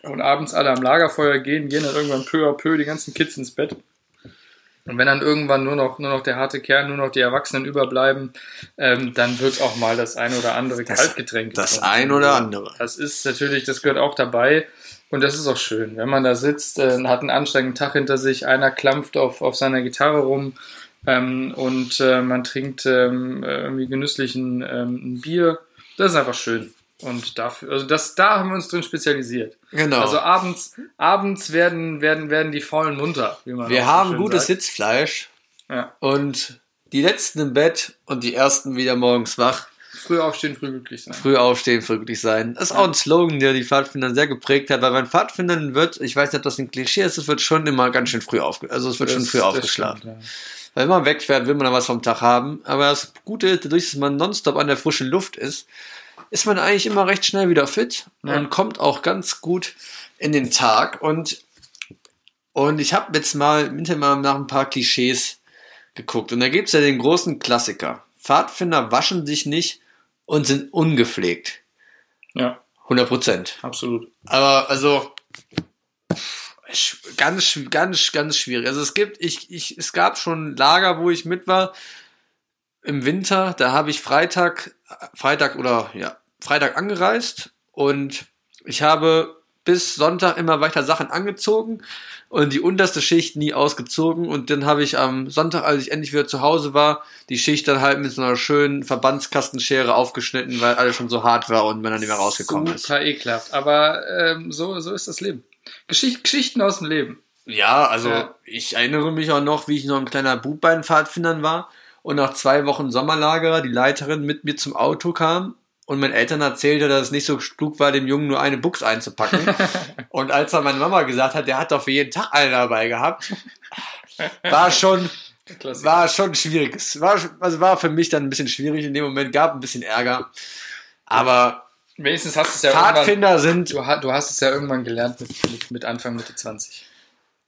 und abends alle am Lagerfeuer gehen, gehen dann irgendwann peu à peu die ganzen Kids ins Bett. Und wenn dann irgendwann nur noch, nur noch der harte Kern, nur noch die Erwachsenen überbleiben, ähm, dann wird auch mal das ein oder andere Das- Kaltgetränk. Das getrunken. ein oder andere. Das ist natürlich, das gehört auch dabei. Und das ist auch schön, wenn man da sitzt, äh, hat einen anstrengenden Tag hinter sich, einer klampft auf, auf seiner Gitarre rum ähm, und äh, man trinkt ähm, irgendwie genüsslich ein, ähm, Bier. Das ist einfach schön. Und dafür, also das, da haben wir uns drin spezialisiert. Genau. Also abends, abends werden, werden, werden die Faulen munter, wie man wir so haben schön gutes sagt. Sitzfleisch Ja. und die letzten im Bett und die ersten wieder morgens wach. Früh aufstehen, früh glücklich sein. Früh aufstehen, früh glücklich sein. Das ist auch ein Slogan, der die Pfadfinder sehr geprägt hat, weil bei Pfadfindern wird, ich weiß nicht, ob das ein Klischee ist, es wird schon immer ganz schön früh aufge, also es wird schon Das- früh das aufgeschlafen. stimmt, ja. Weil wenn man wegfährt, will man dann was vom Tag haben. Aber das Gute ist, dadurch, dass man nonstop an der frischen Luft ist, ist man eigentlich immer recht schnell wieder fit Ja. und kommt auch ganz gut in den Tag. Und, und ich habe jetzt mal im Internet mal nach ein paar Klischees geguckt. Und da gibt's ja den großen Klassiker. Pfadfinder waschen sich nicht und sind ungepflegt. Ja, 100 Prozent. absolut. Aber also ganz, ganz, ganz schwierig. Also es gibt, ich, ich, es gab schon Lager, wo ich mit war im Winter. Da habe ich Freitag, Freitag oder ja Freitag angereist und ich habe bis Sonntag immer weiter Sachen angezogen und die unterste Schicht nie ausgezogen und dann habe ich am Sonntag, als ich endlich wieder zu Hause war, die Schicht dann halt mit so einer schönen Verbandskastenschere aufgeschnitten, weil alles schon so hart war und man dann nicht mehr rausgekommen ist. Super ekelhaft. Aber ähm, so, so ist das Leben. Geschicht, Geschichten aus dem Leben. Ja, also Ja. ich erinnere mich auch noch, wie ich noch ein kleiner Bub bei den Pfadfindern war und nach zwei Wochen Sommerlager die Leiterin mit mir zum Auto kam und meinen Eltern erzählte, dass es nicht so klug war, dem Jungen nur eine Buchs einzupacken. und als dann meine Mama gesagt hat, der hat doch für jeden Tag eine dabei gehabt, war schon, Klassiker. war schon schwierig. Es war, also war für mich dann ein bisschen schwierig in dem Moment, gab ein bisschen Ärger. Aber Wenigstens hast du es ja irgendwann, Pfadfinder sind du, du hast es ja irgendwann gelernt mit, mit, mit Anfang, Mitte 20.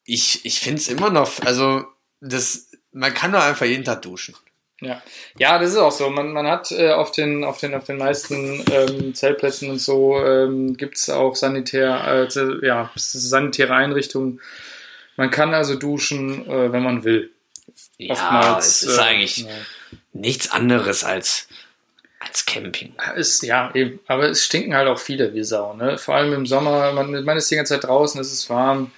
ich, ich finde es immer noch, also das, man kann doch einfach jeden Tag duschen. Ja, ja, das ist auch so. Man, man hat äh, auf, den, auf, den, auf den meisten ähm, Zeltplätzen und so ähm, gibt es auch sanitär, äh, ja, sanitäre Einrichtungen. Man kann also duschen, äh, wenn man will. Ja, es ist äh, eigentlich ja. nichts anderes als, als Camping. Ist, ja, eben. Aber es stinken halt auch viele wie Sau. Ne? Vor allem im Sommer, man, man ist die ganze Zeit draußen, es ist warm.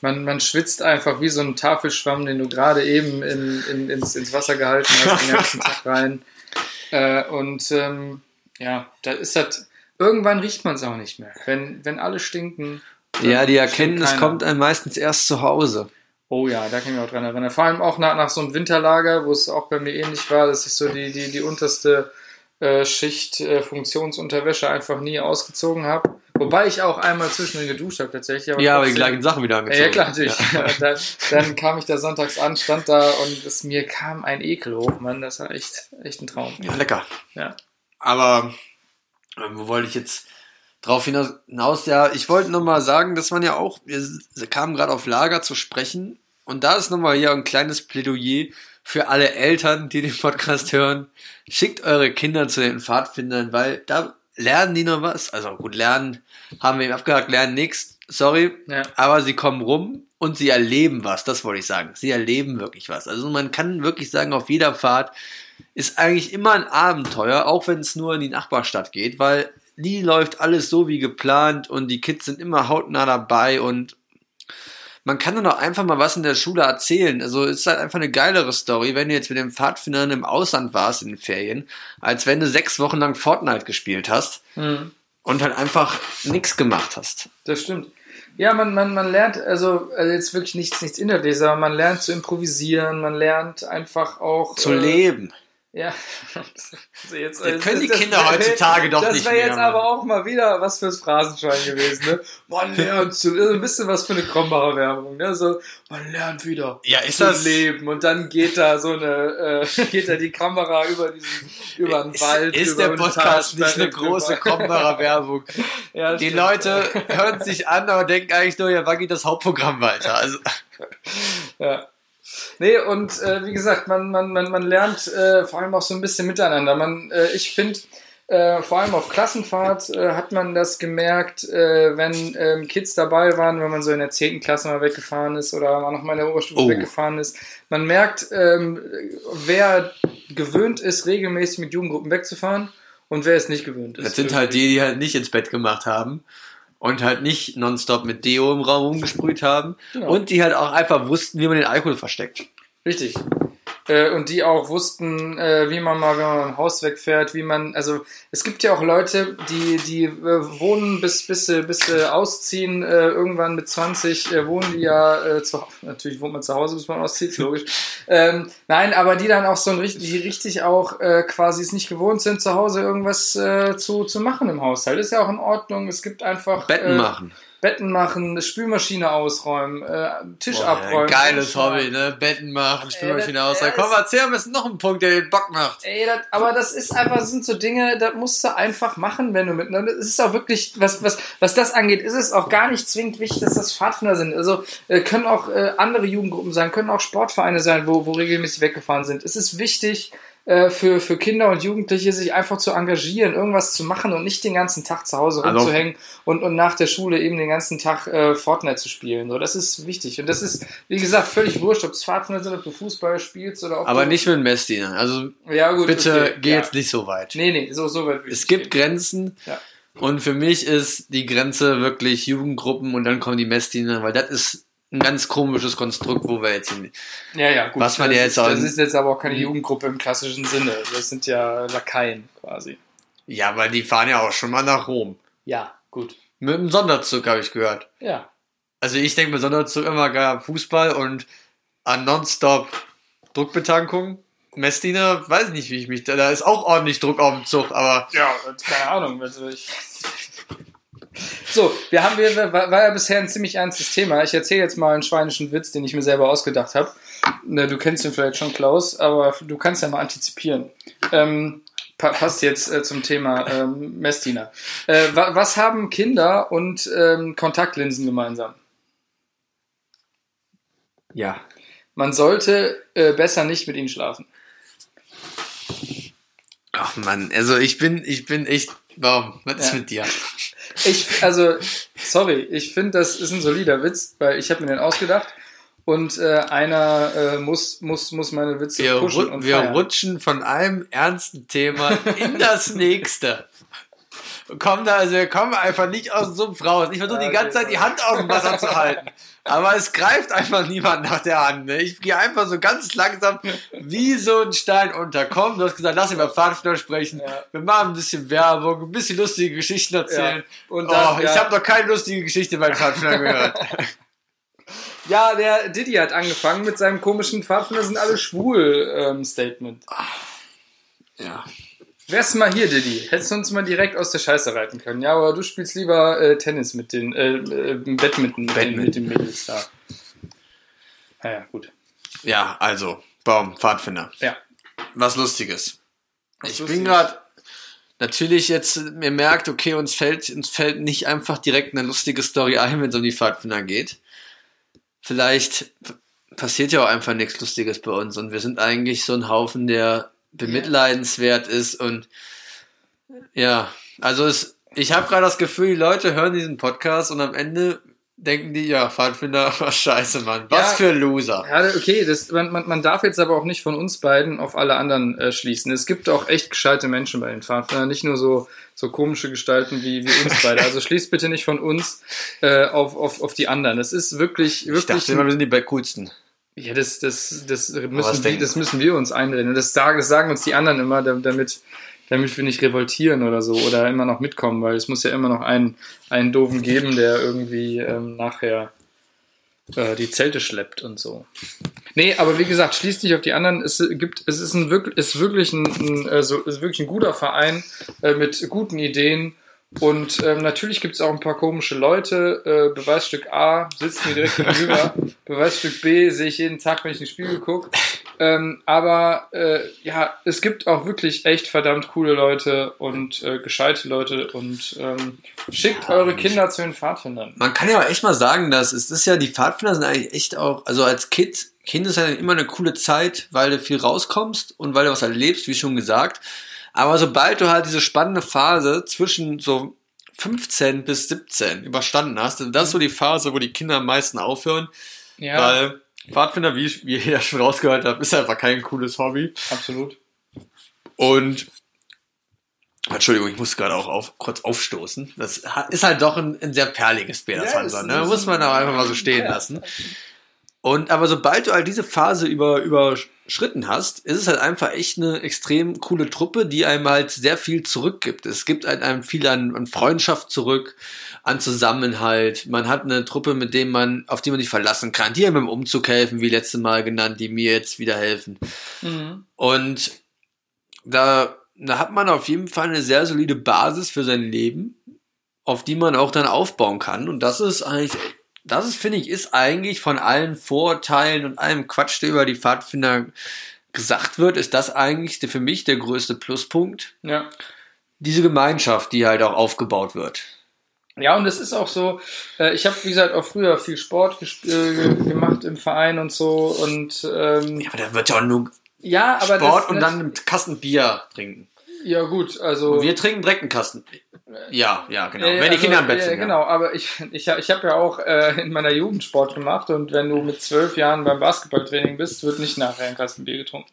Man, man schwitzt einfach wie so ein Tafelschwamm, den du gerade eben in, in, ins, ins Wasser gehalten hast, den ganzen Tag rein. Äh, und ähm, ja, da ist das. Irgendwann riecht man es auch nicht mehr. Wenn, wenn alle stinken. Ja, die Erkenntnis kommt einem meistens erst zu Hause. Oh ja, da kann ich mich auch dran erinnern. Vor allem auch nach, nach so einem Winterlager, wo es auch bei mir ähnlich war, dass ich so die, die, die unterste äh, Schicht äh, Funktionsunterwäsche einfach nie ausgezogen habe. Wobei ich auch einmal zwischendrin geduscht habe tatsächlich. ja, aber die gleichen Sachen wieder Ja, angezogen. ja, klar, natürlich. dann, dann kam ich da sonntags an, stand da und es mir kam ein Ekel hoch, Mann. Das war echt, echt ein Traum. Ja, lecker. Ja. Aber ähm, wo wollte ich jetzt drauf hinaus? Ja, ich wollte nochmal sagen, dass man ja auch, wir kamen gerade auf Lager zu sprechen und da ist nochmal hier ein kleines Plädoyer für alle Eltern, die den Podcast hören. Schickt eure Kinder zu den Pfadfindern, weil da lernen die noch was. Also gut, lernen haben wir eben abgehakt, lernen nichts, sorry. Ja. Aber sie kommen rum und sie erleben was, das wollte ich sagen. Sie erleben wirklich was. Also man kann wirklich sagen, auf jeder Fahrt ist eigentlich immer ein Abenteuer, auch wenn es nur in die Nachbarstadt geht, weil nie läuft alles so wie geplant und die Kids sind immer hautnah dabei und man kann dann auch einfach mal was in der Schule erzählen. Also es ist halt einfach eine geilere Story, wenn du jetzt mit den Pfadfindern im Ausland warst in den Ferien, als wenn du sechs Wochen lang Fortnite gespielt hast Mhm. und halt einfach nichts gemacht hast. Das stimmt. Ja, man, man, man lernt, also, also jetzt wirklich nichts, nichts Inhaltliches, aber man lernt zu improvisieren, man lernt einfach auch. Zu äh, leben. Ja. Also jetzt, Das können die Kinder heutzutage doch das nicht wäre mehr, jetzt Mann. aber auch mal wieder was fürs Phrasenschwein gewesen, ne? Man lernt zu, also ein bisschen was für eine Krombacher Werbung, ne? So, man lernt wieder Ja, ist zu das- leben und dann geht da so eine, äh, geht da die Kamera über diesen, über den Ist, Wald. ist der Podcast nicht eine große. Krombacher Werbung? Ja, Die stimmt. Leute hören sich an, aber denken eigentlich nur, ja, wann geht das Hauptprogramm weiter? Also, Ja. Nee, und äh, wie gesagt, man, man, man, man lernt äh, vor allem auch so ein bisschen miteinander. Man, äh, ich finde, äh, vor allem auf Klassenfahrt äh, hat man das gemerkt, äh, wenn ähm, Kids dabei waren, wenn man so in der 10. Klasse mal weggefahren ist oder mal noch mal in der Oberstufe Oh. weggefahren ist. Man merkt, ähm, wer gewöhnt ist, regelmäßig mit Jugendgruppen wegzufahren und wer es nicht gewöhnt ist. das sind halt die, die halt nicht ins Bett gemacht haben und halt nicht nonstop mit Deo im Raum rumgesprüht haben Genau. und die halt auch einfach wussten, wie man den Alkohol versteckt. Richtig. Äh, und die auch wussten, äh, wie man mal, wenn man im Haus wegfährt, wie man, also es gibt ja auch Leute, die, die äh, wohnen bis, bis, sie- bis sie ausziehen, äh, irgendwann mit 20 äh, wohnen die ja, äh, zu, natürlich wohnt man zu Hause, bis man auszieht, logisch. Ähm, nein, aber die dann auch so ein richtig, die richtig auch äh, quasi es nicht gewohnt sind, zu Hause irgendwas äh, zu, zu machen im Haushalt. Ist ja auch in Ordnung. Es gibt einfach Betten äh, machen. Betten machen, eine Spülmaschine ausräumen, äh, Tisch Boah, abräumen. geiles Hobby, ne? Betten machen, Spülmaschine das- aus. ja, Komm, erzähl mir noch einen Punkt, der den Bock macht. Ey, das, aber das ist einfach, das sind so Dinge, das musst du einfach machen, wenn du mit. ne, Es ist auch wirklich, was, was, was das angeht, ist es auch gar nicht zwingend wichtig, dass das Pfadfinder sind. Also äh, können auch äh, andere Jugendgruppen sein, können auch Sportvereine sein, wo, wo regelmäßig weggefahren sind. Es ist wichtig äh, für, für Kinder und Jugendliche, sich einfach zu engagieren, irgendwas zu machen und nicht den ganzen Tag zu Hause Also- rumzuhängen und, und nach der Schule eben den ganzen Tag äh, Fortnite zu spielen. So, das ist wichtig. Und das ist, wie gesagt, völlig wurscht, ob es Pfadfinder sind, ob du Fußball spielst oder ob Aber nicht mit Messdiener. Also Ja, gut, bitte okay, geh ja. jetzt nicht so weit. Nee, nee, so, so weit Es gibt gehen. Grenzen. Ja. Und für mich ist die Grenze wirklich Jugendgruppen und dann kommen die Messdiener, weil das ist ein ganz komisches Konstrukt, wo wir jetzt hin. Ja, ja, gut. Was man das ja ist, jetzt auch- Das ist jetzt aber auch keine Jugendgruppe im klassischen Sinne. Das sind ja Lakaien quasi. Ja, weil die fahren ja auch schon mal nach Rom. Ja, gut. Mit dem Sonderzug habe ich gehört. Ja. Also ich denke mit Sonderzug immer gar Fußball und an Nonstop Druckbetankung. Messdiener, weiß ich nicht, wie ich mich da, da ist auch ordentlich Druck auf dem Zug, aber Ja, keine Ahnung. Also ich so, wir haben, wir, war, war ja bisher ein ziemlich ernstes Thema. Ich erzähle jetzt mal einen schweinischen Witz, den ich mir selber ausgedacht habe. Ne, du kennst ihn vielleicht schon, Klaus, aber du kannst ja mal antizipieren. Ähm, pa- passt jetzt äh, zum Thema ähm, Messdiener. Äh, wa was haben Kinder und ähm, Kontaktlinsen gemeinsam? ja. Man sollte äh, besser nicht mit ihnen schlafen. Ach man, also ich bin, ich bin echt, warum, was ist Ja. mit dir? Ich, also, sorry, ich finde, das ist ein solider Witz, weil ich habe mir den ausgedacht und äh, einer äh, muss, muss, muss meine Witze Wir, pushen und wir feiern. rutschen von einem ernsten Thema in das nächste. Kommen da, also wir kommen einfach nicht aus dem Sumpf raus. Ich versuche die ganze. Zeit die Hand auf dem Wasser zu halten. Aber es greift einfach niemand nach der Hand. Ne? Ich gehe einfach so ganz langsam wie so ein Stein unter. Komm, du hast gesagt, lass über Pfadfinder sprechen. Ja. Wir machen ein bisschen Werbung, ein bisschen lustige Geschichten erzählen. Ja. Und oh, dann, ich ja. habe noch keine lustige Geschichte bei Pfadfinder gehört. Ja, der Diddy hat angefangen mit seinem komischen Pfadfinder sind alle schwul ähm, Statement. ja. Wärst du mal hier, Diddy? Hättest du uns mal direkt aus der Scheiße reiten können. Ja, aber du spielst lieber äh, Tennis mit den, äh, äh, Badminton, mit den, mit den Mädels da. Naja, gut. ja, also, Baum, Pfadfinder. Ja. Was Lustiges. Ich lustig. bin gerade natürlich jetzt, mir merkt, okay, uns fällt, uns fällt nicht einfach direkt eine lustige Story ein, wenn es um die Pfadfinder geht. Vielleicht passiert ja auch einfach nichts Lustiges bei uns und wir sind eigentlich so ein Haufen, der bemitleidenswert ist und ja, also es, ich habe gerade das Gefühl, die Leute hören diesen Podcast und am Ende denken die, ja, Pfadfinder, was scheiße, Mann, was Ja. für Loser. Ja, okay, das, man, man, man darf jetzt aber auch nicht von uns beiden auf alle anderen äh, schließen. Es gibt auch echt gescheite Menschen bei den Pfadfindern, nicht nur so, so komische Gestalten wie, wie uns beide. Also schließt bitte nicht von uns äh, auf, auf, auf die anderen. Das ist wirklich, Ich wirklich. dachte immer, wir sind die bei coolsten. Ja, das, das, das, müssen wir, das müssen wir uns einreden. Und das sagen, das sagen uns die anderen immer, da- damit, damit wir nicht revoltieren oder so oder immer noch mitkommen, weil es muss ja immer noch einen, einen Doofen geben, der irgendwie ähm, nachher äh, die Zelte schleppt und so. Nee, aber wie gesagt, schließt nicht auf die anderen. Es gibt, es ist ein wirklich, ist wirklich ein, ein so, ist wirklich ein guter Verein äh, mit guten Ideen. Und ähm, natürlich gibt es auch ein paar komische Leute. Äh, Beweisstück A sitzt mir direkt gegenüber. Beweisstück B sehe ich jeden Tag, wenn ich in den Spiegel gucke. Ähm, aber äh, ja, es gibt auch wirklich echt verdammt coole Leute und äh, gescheite Leute und ähm, schickt eure Kinder zu den Pfadfindern. Man kann ja auch echt mal sagen, dass es ist ja, die Pfadfinder sind eigentlich echt auch, also als Kind, Kind ist ja immer eine coole Zeit, weil du viel rauskommst und weil du was erlebst, wie schon gesagt. Aber sobald du halt diese spannende Phase zwischen so 15 bis 17 überstanden hast, das ist so die Phase, wo die Kinder am meisten aufhören, Ja, weil Pfadfinder, wie, ich- wie ihr ja schon rausgehört habt, ist einfach kein cooles Hobby. absolut. Und Entschuldigung, ich muss gerade auch auf, kurz aufstoßen. Das ist halt doch ein, ein sehr perliges das Ja, ne? Muss man auch einfach mal so stehen lassen. Und aber sobald du halt diese Phase über, überschritten hast, ist es halt einfach echt eine extrem coole Truppe, die einem halt sehr viel zurückgibt. Es gibt halt einem viel an, an Freundschaft zurück, an Zusammenhalt. Man hat eine Truppe, mit dem man, auf die man sich verlassen kann, die einem im Umzug helfen, wie letzte Mal genannt, die mir jetzt wieder helfen. Mhm. Und da, da hat man auf jeden Fall eine sehr solide Basis für sein Leben, auf die man auch dann aufbauen kann. Und das ist eigentlich, das ist, finde ich, ist eigentlich von allen Vorurteilen und allem Quatsch, der über die Pfadfinder gesagt wird, ist das eigentlich für mich der größte Pluspunkt. Ja. Diese Gemeinschaft, die halt auch aufgebaut wird. Ja, und es ist auch so, äh, ich habe, wie gesagt, auch früher viel Sport äh, gemacht im Verein und so. Und ähm, Ja, aber da wird ja auch nur ja, aber Sport das, und dann einen Kasten Bier trinken. Ja, gut, also. Und wir trinken direkt einen Kasten. Ja, ja, genau. Ja, ja, Wenn die also, Kinder im Bett ja, sind. Ja. Genau, aber ich, ich, ich habe ja auch äh, in meiner Jugend Sport gemacht und wenn du mit zwölf Jahren beim Basketballtraining bist, wird nicht nachher ein Kasten Bier getrunken.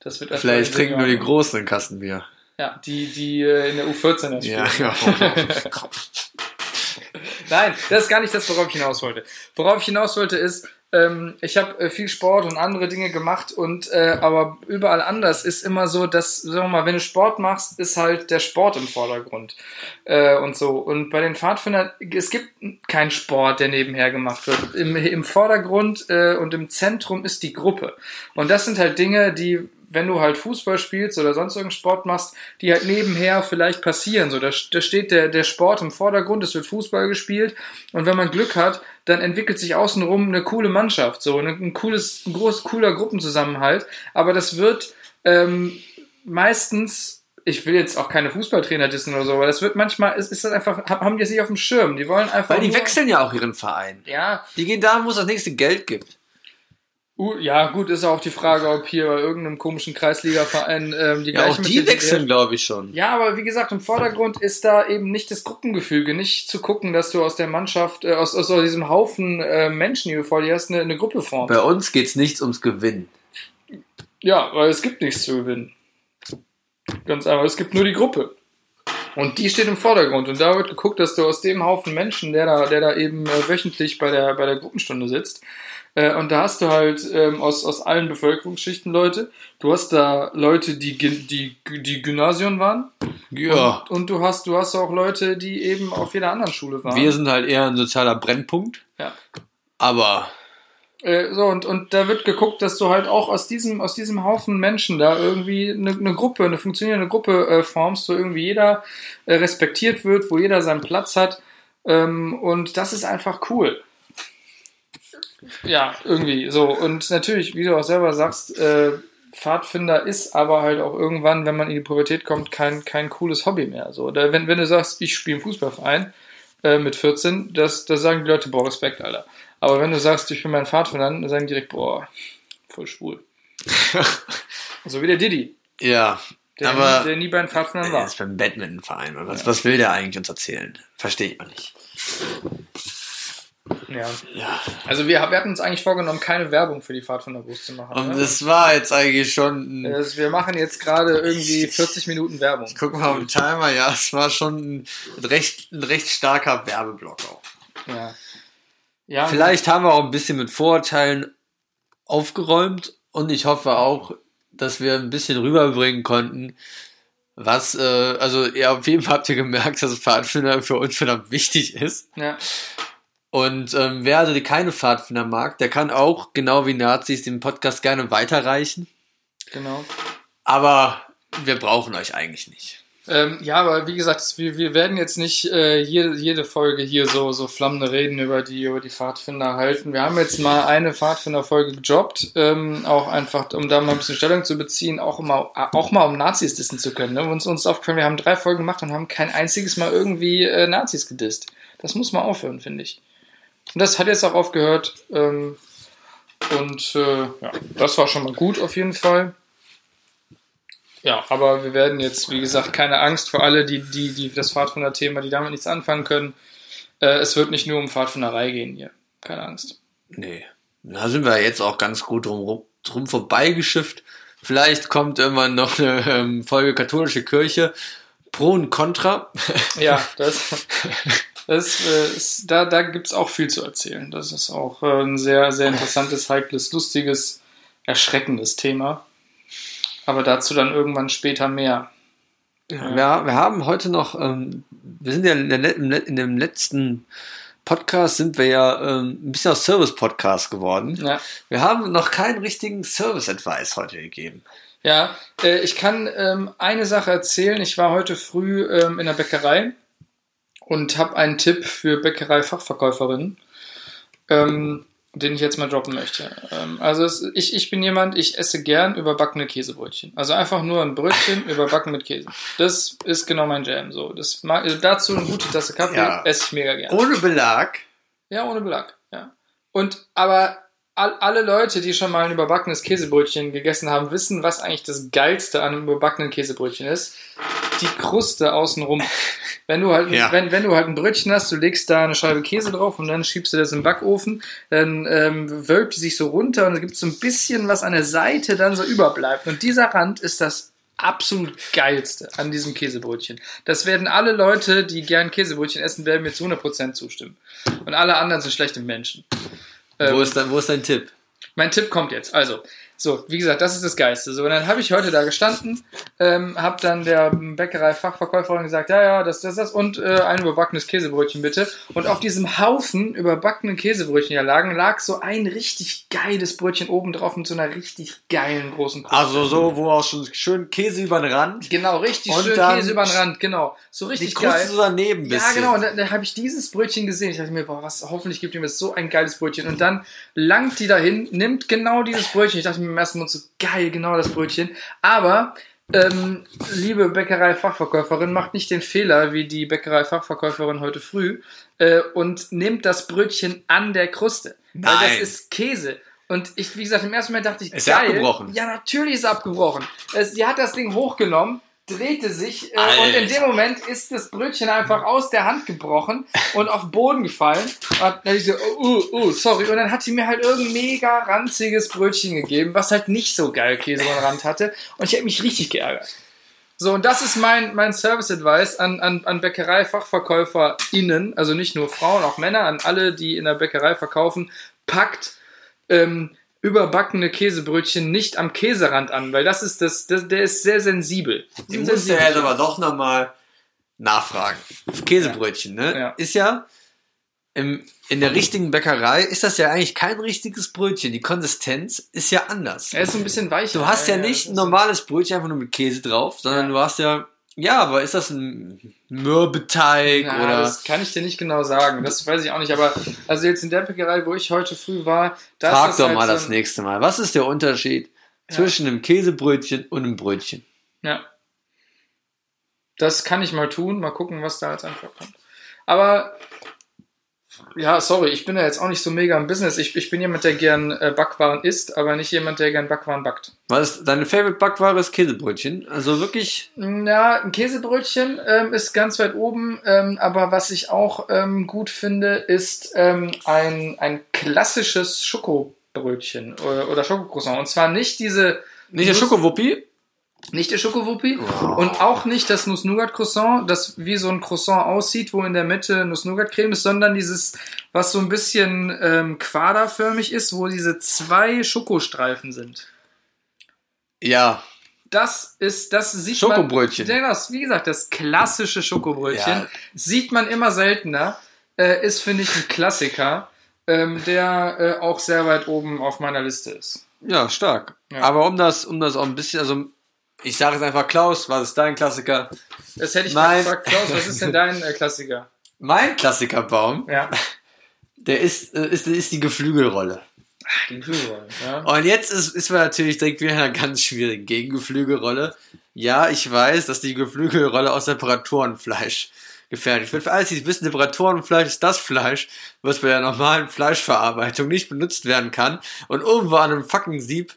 Das wird Vielleicht trinken nur die. Großen einen Kasten Bier. Ja, die, die äh, in der U14 das Ja, spielen. ja. Nein, das ist gar nicht das, worauf ich hinaus wollte. Worauf ich hinaus wollte ist, ähm, ich habe äh, viel Sport und andere Dinge gemacht und äh, aber überall anders ist immer so, dass, sagen wir mal, wenn du Sport machst, ist halt der Sport im Vordergrund äh, und so. Und bei den Pfadfindern, es gibt keinen Sport, der nebenher gemacht wird. Im, im Vordergrund äh, und im Zentrum ist die Gruppe. Und das sind halt Dinge, die wenn du halt Fußball spielst oder sonst irgendeinen Sport machst, die halt nebenher vielleicht passieren. So, da, da steht der, der Sport im Vordergrund, es wird Fußball gespielt und wenn man Glück hat, dann entwickelt sich außenrum eine coole Mannschaft, so ein, ein cooles, ein groß, cooler Gruppenzusammenhalt. Aber das wird ähm, meistens, ich will jetzt auch keine Fußballtrainer dissen oder so, aber das wird manchmal, ist, ist das einfach, haben die es nicht auf dem Schirm. Die wollen einfach. Weil die wechseln ja auch ihren Verein. Ja, Die gehen da, wo es das nächste Geld gibt. Uh, ja, gut, ist auch die Frage, ob hier bei irgendeinem komischen Kreisligaverein ähm, die Ja, auch gleichen die Mittel- wechseln, glaube ich, schon. Ja, aber wie gesagt, im Vordergrund ist da eben nicht das Gruppengefüge, nicht zu gucken, dass du aus der Mannschaft, äh, aus, aus diesem Haufen äh, Menschen, die du vor dir hast, eine, eine Gruppe formst. Bei uns geht's nichts ums Gewinnen. Ja, weil es gibt nichts zu gewinnen. Ganz einfach, es gibt nur die Gruppe. Und die steht im Vordergrund. Und da wird geguckt, dass du aus dem Haufen Menschen, der da, der da eben äh, wöchentlich bei der, bei der Gruppenstunde sitzt, äh, und da hast du halt ähm, aus, aus allen Bevölkerungsschichten Leute. Du hast da Leute, die, die, die Gymnasium waren. Ja. Und, und du hast, du hast auch Leute, die eben auf jeder anderen Schule waren. Wir sind halt eher ein sozialer Brennpunkt. Ja. Aber Äh, so, und, und da wird geguckt, dass du halt auch aus diesem, aus diesem Haufen Menschen da irgendwie eine, eine Gruppe, eine funktionierende Gruppe äh, formst, wo irgendwie jeder äh, respektiert wird, wo jeder seinen Platz hat. Ähm, und das ist einfach cool. Ja, irgendwie so. Und natürlich, wie du auch selber sagst, äh, Pfadfinder ist aber halt auch irgendwann, wenn man in die Pubertät kommt, kein, kein cooles Hobby mehr. So, da, wenn, wenn du sagst, ich spiele im Fußballverein äh, mit 14, das, da sagen die Leute, boah, Respekt, Alter. Aber wenn du sagst, ich bin mein Pfadfinder, dann sagen die direkt, boah, voll schwul. so wie der Diddy, ja. der, aber nie, der nie bei den Pfadfindern der war. ist beim Badmintonverein. Was, was will der eigentlich uns erzählen? Verstehe ich mal nicht. Ja. Ja. Also wir, wir hatten uns eigentlich vorgenommen, keine Werbung für die Pfadfinderbrust zu machen. Und ne? das war jetzt eigentlich schon. Ein, Also wir machen jetzt gerade irgendwie 40 Minuten Werbung. Guck mal auf den Timer, ja, es war schon ein recht, ein recht starker Werbeblock auch. Ja. Ja, Vielleicht haben wir auch ein bisschen mit Vorurteilen aufgeräumt und ich hoffe auch, dass wir ein bisschen rüberbringen konnten, was, äh, also ja, auf jeden Fall habt ihr gemerkt, dass Pfadfinder für uns verdammt wichtig ist. Ja. Und ähm, wer also keine Pfadfinder mag, der kann auch, genau wie Nazis, den Podcast gerne weiterreichen. Genau. Aber wir brauchen euch eigentlich nicht. Ähm, ja, aber wie gesagt, wir, wir werden jetzt nicht äh, jede, jede Folge hier so, so flammende Reden über die, über die Pfadfinder halten. Wir haben jetzt mal eine Pfadfinder-Folge gejobbt, ähm, auch einfach, um da mal ein bisschen Stellung zu beziehen, auch mal, auch mal um Nazis dissen zu können. Ne? Uns, uns aufgefallen, wir haben drei Folgen gemacht und haben kein einziges Mal irgendwie äh, Nazis gedisst. Das muss mal aufhören, finde ich. Und das hat jetzt auch aufgehört. Ähm, und äh, ja, das war schon mal gut auf jeden Fall. Ja, aber wir werden jetzt, wie gesagt, keine Angst vor alle, die, die, die das Pfadfinder-Thema, die damit nichts anfangen können. Äh, es wird nicht nur um Pfadfinderei gehen hier. Keine Angst. Nee. Da sind wir jetzt auch ganz gut drum, drum vorbeigeschifft. Vielleicht kommt irgendwann noch eine ähm, Folge katholische Kirche. Pro und Contra. Ja, das. Das, äh, ist, da da gibt es auch viel zu erzählen. Das ist auch äh, ein sehr, sehr interessantes, heikles, lustiges, erschreckendes Thema. Aber dazu dann irgendwann später mehr. Ja, wir, wir haben heute noch, ähm, wir sind ja in, der, in, in dem letzten Podcast sind wir ja ähm, ein bisschen aus Service-Podcast geworden. Ja. Wir haben noch keinen richtigen Service-Advice heute gegeben. Ja, äh, ich kann ähm, eine Sache erzählen. Ich war heute früh ähm, in der Bäckerei und habe einen Tipp für Bäckerei-Fachverkäuferinnen, ähm, den ich jetzt mal droppen möchte. Ähm, also es, ich, ich bin jemand, ich esse gern überbackene Käsebrötchen. Also einfach nur ein Brötchen überbacken mit Käse. Das ist genau mein Jam. So, das mag, also dazu eine gute Tasse Kaffee Ja. esse ich mega gern. Ohne Belag. Ja, ohne Belag. Ja. Und aber alle Leute, die schon mal ein überbackenes Käsebrötchen gegessen haben, wissen, was eigentlich das Geilste an einem überbackenen Käsebrötchen ist. Die Kruste außenrum. Wenn du halt, Ja. wenn, wenn du halt ein Brötchen hast, du legst da eine Scheibe Käse drauf und dann schiebst du das im Backofen, dann ähm, wölbt die sich so runter und dann gibt es so ein bisschen, was an der Seite dann so überbleibt. Und dieser Rand ist das absolut geilste an diesem Käsebrötchen. Das werden alle Leute, die gern Käsebrötchen essen, werden mir zu 100% zustimmen. Und alle anderen sind schlechte Menschen. Ähm, Wo, ist dein, wo ist dein Tipp? mein Tipp kommt jetzt. Also, so, wie gesagt, das ist das Geiste. So, und dann habe ich heute da gestanden, ähm, habe dann der Bäckerei-Fachverkäuferin gesagt, ja, ja, das, das, das und äh, ein überbackenes Käsebrötchen bitte. Und auf diesem Haufen überbackenen Käsebrötchen ja lagen, lag so ein richtig geiles Brötchen oben drauf mit so einer richtig geilen großen Kruste. Also so, wo auch schon schön Käse über den Rand. Genau, richtig Und schön dann Käse über den Rand, genau. So Die richtig Kruste geil. so daneben ein Ja, bisschen. genau. Und da, da habe ich dieses Brötchen gesehen. Ich dachte mir, boah, was, hoffentlich gibt ihm jetzt so ein geiles Brötchen. Und dann langt die dahin, nimmt genau dieses Brötchen. Ich dachte mir im ersten Moment so, geil, genau das Brötchen. Aber, ähm, liebe Bäckerei-Fachverkäuferin, macht nicht den Fehler wie die Bäckerei-Fachverkäuferin heute früh äh, und nimmt das Brötchen an der Kruste. Weil das Nein. ist Käse. Und ich, wie gesagt, im ersten Moment dachte ich, Ist geil. abgebrochen? Ja, natürlich ist abgebrochen. Es, die hat das Ding hochgenommen, drehte sich äh, und in dem Moment ist das Brötchen einfach aus der Hand gebrochen und auf den Boden gefallen. Und dann ich so, oh, oh, oh, sorry. Und dann hat sie mir halt irgendein mega ranziges Brötchen gegeben, was halt nicht so geil Käse am Rand hatte. Und ich habe mich richtig geärgert. So, und das ist mein, mein Service-Advice an, an, an BäckereifachverkäuferInnen, also nicht nur Frauen, auch Männer, an alle, die in der Bäckerei verkaufen, packt ähm, überbackene Käsebrötchen nicht am Käserand an, weil das ist das, das der ist sehr sensibel. Ich muss ja jetzt aber doch nochmal nachfragen. Käsebrötchen, ne? Ja. Ist ja im, in der richtigen Bäckerei ist das ja eigentlich kein richtiges Brötchen. Die Konsistenz ist ja anders. Er ist so ein bisschen weicher. Du hast ja das nicht ein normales Brötchen einfach nur mit Käse drauf, sondern Ja. du hast ja, ja, aber ist das ein Mürbeteig Na, oder? das kann ich dir nicht genau sagen. Das weiß ich auch nicht. Aber also jetzt in der Bäckerei, wo ich heute früh war, da Frag ist doch halt mal so das nächste Mal. Was ist der Unterschied zwischen einem Käsebrötchen und einem Brötchen? Ja. Das kann ich mal tun. Mal gucken, was da als Antwort kommt. Aber ja, sorry, ich bin ja jetzt auch nicht so mega im Business. Ich, ich bin jemand, der gern äh, Backwaren isst, aber nicht jemand, der gern Backwaren backt. Was ist deine Favorite Backware ist Käsebrötchen? Also wirklich, Ja, ein Käsebrötchen ähm, ist ganz weit oben, ähm, aber was ich auch ähm, gut finde, ist ähm, ein, ein klassisches Schokobrötchen oder, oder Schokocroissant. Und zwar nicht diese, nicht der Schokowuppi? Nicht der Schokowuppi Wow. und auch nicht das Nuss-Nougat-Croissant, das wie so ein Croissant aussieht, wo in der Mitte Nuss-Nougat-Creme ist, sondern dieses, was so ein bisschen ähm, quaderförmig ist, wo diese zwei Schokostreifen sind. Ja, Das ist, das sieht Schokobrötchen. man. Das, wie gesagt, das klassische Schokobrötchen Ja. sieht man immer seltener. Äh, ist, finde ich, ein Klassiker, ähm, der äh, auch sehr weit oben auf meiner Liste ist. Ja, stark. Ja. Aber um das, um das auch ein bisschen, also ich sage jetzt einfach Klaus, was ist dein Klassiker? Das hätte ich Mein- gefragt, Klaus, was ist denn dein äh, Klassiker? Mein Klassikerbaum, Ja, der ist, äh, ist, ist die Geflügelrolle. die Kühlrolle. Ja. Und jetzt ist, ist man natürlich direkt wieder in einer ganz schwierigen Gegengeflügelrolle. Ja, ich weiß, dass die Geflügelrolle aus Temperaturenfleisch gefährlich wird. Für alle, die es wissen, Temperaturenfleisch ist das Fleisch, was bei der normalen Fleischverarbeitung nicht benutzt werden kann und irgendwo an einem fucking Sieb,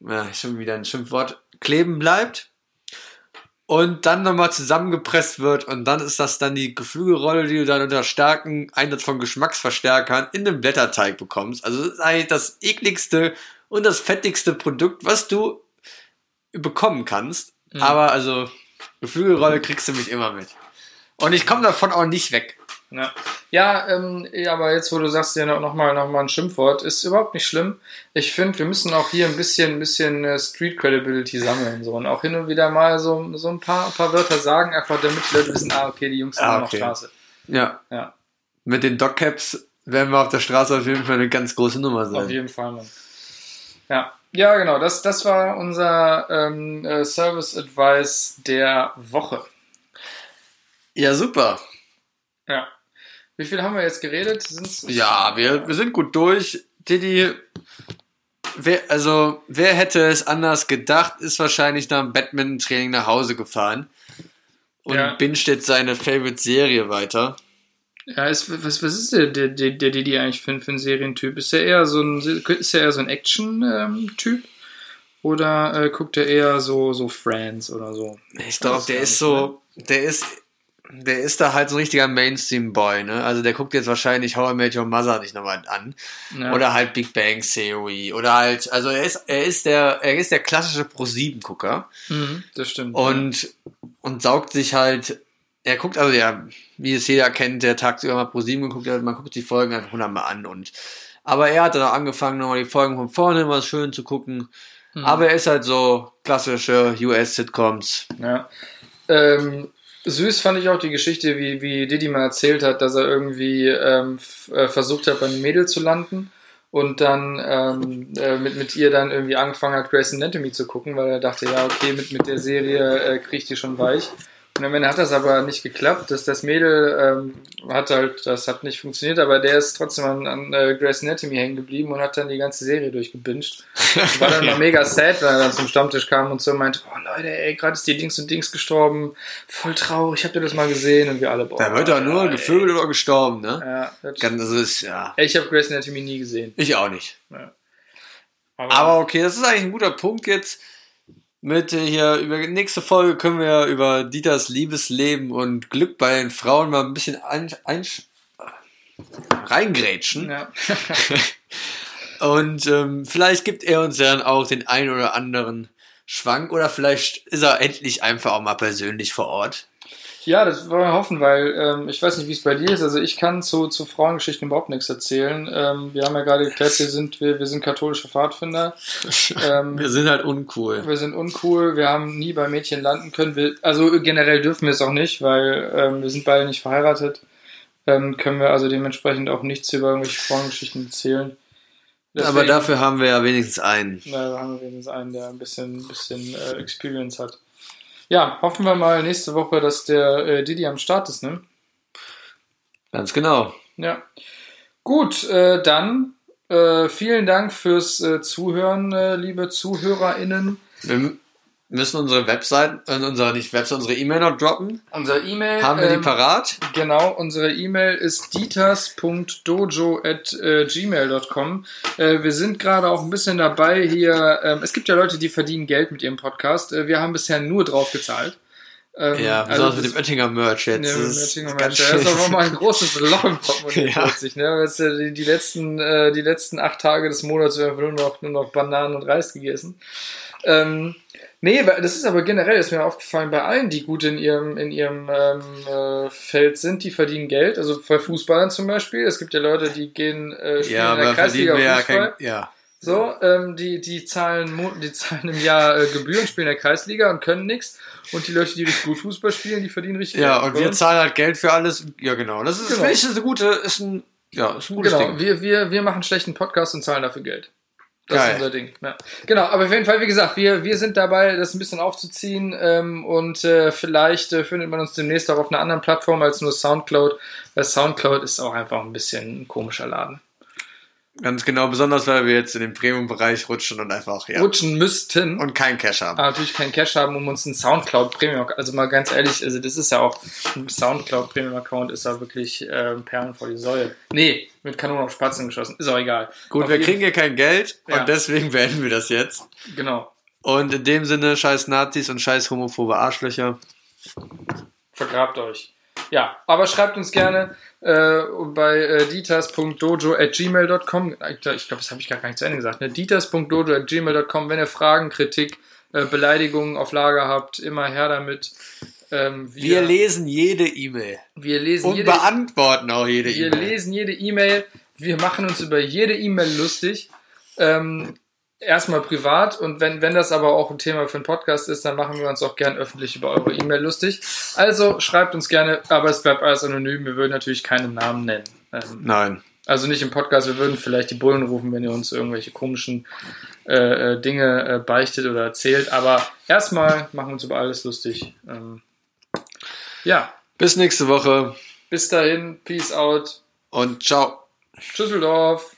ja, schon wieder ein Schimpfwort, kleben bleibt und dann nochmal zusammengepresst wird und dann ist das dann die Geflügelrolle, die du dann unter starken Einsatz von Geschmacksverstärkern in den Blätterteig bekommst. Also das ist eigentlich das ekligste und das fettigste Produkt, was du bekommen kannst. Aber also Geflügelrolle kriegst du mich immer mit. Und ich komme davon auch nicht weg. Ja, ja, ähm, ja, aber jetzt, wo du sagst, ja nochmal noch mal ein Schimpfwort, ist überhaupt nicht schlimm. Ich finde, wir müssen auch hier ein bisschen, ein bisschen äh, Street Credibility sammeln. So. Und auch hin und wieder mal so, so ein, paar, ein paar Wörter sagen, einfach damit die Leute wissen, ah, okay, die Jungs sind Ah, okay. Straße. Ja. Ja, Mit den Dogcaps werden wir auf der Straße auf jeden Fall eine ganz große Nummer auf sein. jeden Fall, Mann. Ja, ja genau, das, das war unser ähm, äh, Service Advice der Woche. Ja, super. Ja. Wie viel haben wir jetzt geredet? Sind's, Ja, wir, wir sind gut durch. Didi, wer, also, wer hätte es anders gedacht, ist wahrscheinlich nach dem Badminton-Training nach Hause gefahren und Ja. binscht jetzt seine Favorite-Serie weiter. Ja, ist, was, was ist der, der, der, der Didi eigentlich für, für ein Serientyp? Ist er eher so ein, ist er eher so ein Action-Typ? Oder äh, guckt er eher so, so Friends oder so? Ich glaube, der ist so, der ist, der ist da halt so ein richtiger Mainstream-Boy, ne? Also der guckt jetzt wahrscheinlich How I Met Your Mother nicht nochmal an. Ja. Oder halt Big Bang Theory. Oder halt, also er ist, er ist der, er ist der klassische Pro-7-Gucker. Mhm, das stimmt. und, und saugt sich halt, er guckt, also ja, wie es jeder kennt, der tagsüber mal Pro7 geguckt hat, man guckt die Folgen einfach hundertmal an und, aber er hat dann auch angefangen, nochmal die Folgen von vorne immer schön zu gucken, Mhm. aber er ist halt so klassische US-Sitcoms. Ja. Ähm, süß fand ich auch die Geschichte, wie, wie Didi mal erzählt hat, dass er irgendwie ähm, äh, versucht hat, beim Mädel zu landen und dann ähm, äh, mit, mit ihr dann irgendwie angefangen hat, Grey's Anatomy zu gucken, weil er dachte, ja, okay, mit, mit der Serie äh, kriege ich die schon weich. Und am Ende hat das aber nicht geklappt. Das, das Mädel ähm, hat halt, das hat nicht funktioniert, aber der ist trotzdem an, an äh, Grey's Anatomy hängen geblieben und hat dann die ganze Serie durchgebinged. War dann mal mega sad, wenn er dann zum Stammtisch kam und so meinte, oh Leute, ey, gerade ist die Dings und Dings gestorben. Voll traurig, habt ihr das mal gesehen? Und wir alle, boah. Da wird er nur gevögelt oder gestorben, ne? Ja, das, Ganz, ist, ja, ich habe Grey's Anatomy nie gesehen. ich auch nicht. Ja. Aber okay, das ist eigentlich ein guter Punkt jetzt. Mit hier, über die nächste Folge können wir über Dieters Liebesleben und Glück bei den Frauen mal ein bisschen ein, ein, reingrätschen. ja. Und ähm, vielleicht gibt er uns dann auch den ein oder anderen Schwank oder vielleicht ist er endlich einfach auch mal persönlich vor Ort. Ja, das wollen wir hoffen, weil ähm, ich weiß nicht, wie es bei dir ist. Also ich kann zu, zu Frauengeschichten überhaupt nichts erzählen. Ähm, wir haben ja gerade geklärt, wir sind, wir, wir sind katholische Pfadfinder. Ähm, Wir sind halt uncool. wir sind uncool, wir haben nie bei Mädchen landen können. Wir, also generell dürfen wir es auch nicht, weil ähm, wir sind beide nicht verheiratet. Ähm, können wir also dementsprechend auch nichts über irgendwelche Frauengeschichten erzählen. Aber Deswegen- dafür haben wir ja wenigstens einen. Na, da haben wir wenigstens einen, der ein bisschen, bisschen äh, Experience hat. Ja, hoffen wir mal nächste Woche, dass der äh, Didi am Start ist, ne? Ganz genau. Ja. Gut, äh, dann äh, vielen Dank fürs äh, Zuhören, äh, liebe ZuhörerInnen. Wir müssen unsere Website, äh, unsere, nicht Website, unsere E-Mail noch droppen. Unser E-Mail. Haben wir die ähm, parat? Genau, unsere E-Mail ist dieters.dojo.gmail.com. Äh, wir sind gerade auch ein bisschen dabei hier. Ähm, es gibt ja Leute, die verdienen Geld mit ihrem Podcast. Äh, wir haben bisher nur drauf gezahlt. Ähm, Ja, also besonders mit dem Oettinger Merch jetzt. Ja, Das mit ist Oettinger Merch. Da ist auch nochmal ein großes Loch im Portemonnaie Ja. plötzlich. Ne? Jetzt, äh, die, die, letzten, äh, die letzten acht Tage des Monats werden nur noch, nur noch Bananen und Reis gegessen. Ähm, nee, das ist aber generell, ist mir aufgefallen, bei allen, die gut in ihrem, in ihrem ähm, äh, Feld sind, die verdienen Geld. Also bei Fußballern zum Beispiel. Es gibt ja Leute, die gehen äh, spielen Ja, in der Kreisliga wir ja Fußball. kein, ja. So, ähm, die, die, zahlen, die zahlen im Jahr äh, Gebühren, spielen in der Kreisliga und können nichts. Und die Leute, die richtig gut Fußball spielen, die verdienen richtig Ja, Geld. und Bei wir zahlen halt Geld für alles. Ja, genau. Das ist, Genau. finde ich, ist eine gute, ist ein, ja, ist ein gutes Genau, Ding. wir, wir, wir machen schlechten Podcast und zahlen dafür Geld. Das Geil. ist unser Ding. Ja. Genau, aber auf jeden Fall, wie gesagt, wir, wir sind dabei, das ein bisschen aufzuziehen ähm, und äh, vielleicht äh, findet man uns demnächst auch auf einer anderen Plattform als nur Soundcloud, weil Soundcloud ist auch einfach ein bisschen ein komischer Laden. Ganz genau, besonders weil wir jetzt in den Premium-Bereich rutschen und einfach, ja. Rutschen müssten. Und kein Cash haben. aber natürlich keinen Cash haben, um uns einen Soundcloud Premium, also mal ganz ehrlich, also das ist ja auch, ein Soundcloud Premium Account ist ja wirklich äh, Perlen vor die Säule. Nee, mit Kanonen auf Spatzen geschossen, ist auch egal. Gut, Auf wir kriegen hier kein Geld Ja. und deswegen beenden wir das jetzt. Genau, Und in dem Sinne, scheiß Nazis und scheiß homophobe Arschlöcher. vergrabt euch. Ja, aber schreibt uns gerne äh, bei äh, dieters.dojo.gmail.com. Ich glaube, das habe ich gar nicht zu Ende gesagt. Ne? dieters.dojo.gmail.com. Wenn ihr Fragen, Kritik, äh, Beleidigungen auf Lager habt, immer her damit. Ähm, Wir lesen jede E-Mail wir lesen und jede, beantworten auch jede wir E-Mail. lesen jede E-Mail. Wir machen uns über jede E-Mail lustig. Ähm, erstmal privat und wenn, wenn das aber auch ein Thema für einen Podcast ist, dann machen wir uns auch gern öffentlich über eure E-Mail lustig. Also schreibt uns gerne, aber es bleibt alles anonym. Wir würden natürlich keinen Namen nennen. Ähm, Nein. also nicht im Podcast, wir würden vielleicht die Bullen rufen, wenn ihr uns irgendwelche komischen äh, äh, Dinge äh, beichtet oder erzählt. Aber erstmal machen wir uns über alles lustig. Ähm, ja, Bis nächste Woche bis dahin, Peace out, und ciao. Tschüsseldorf.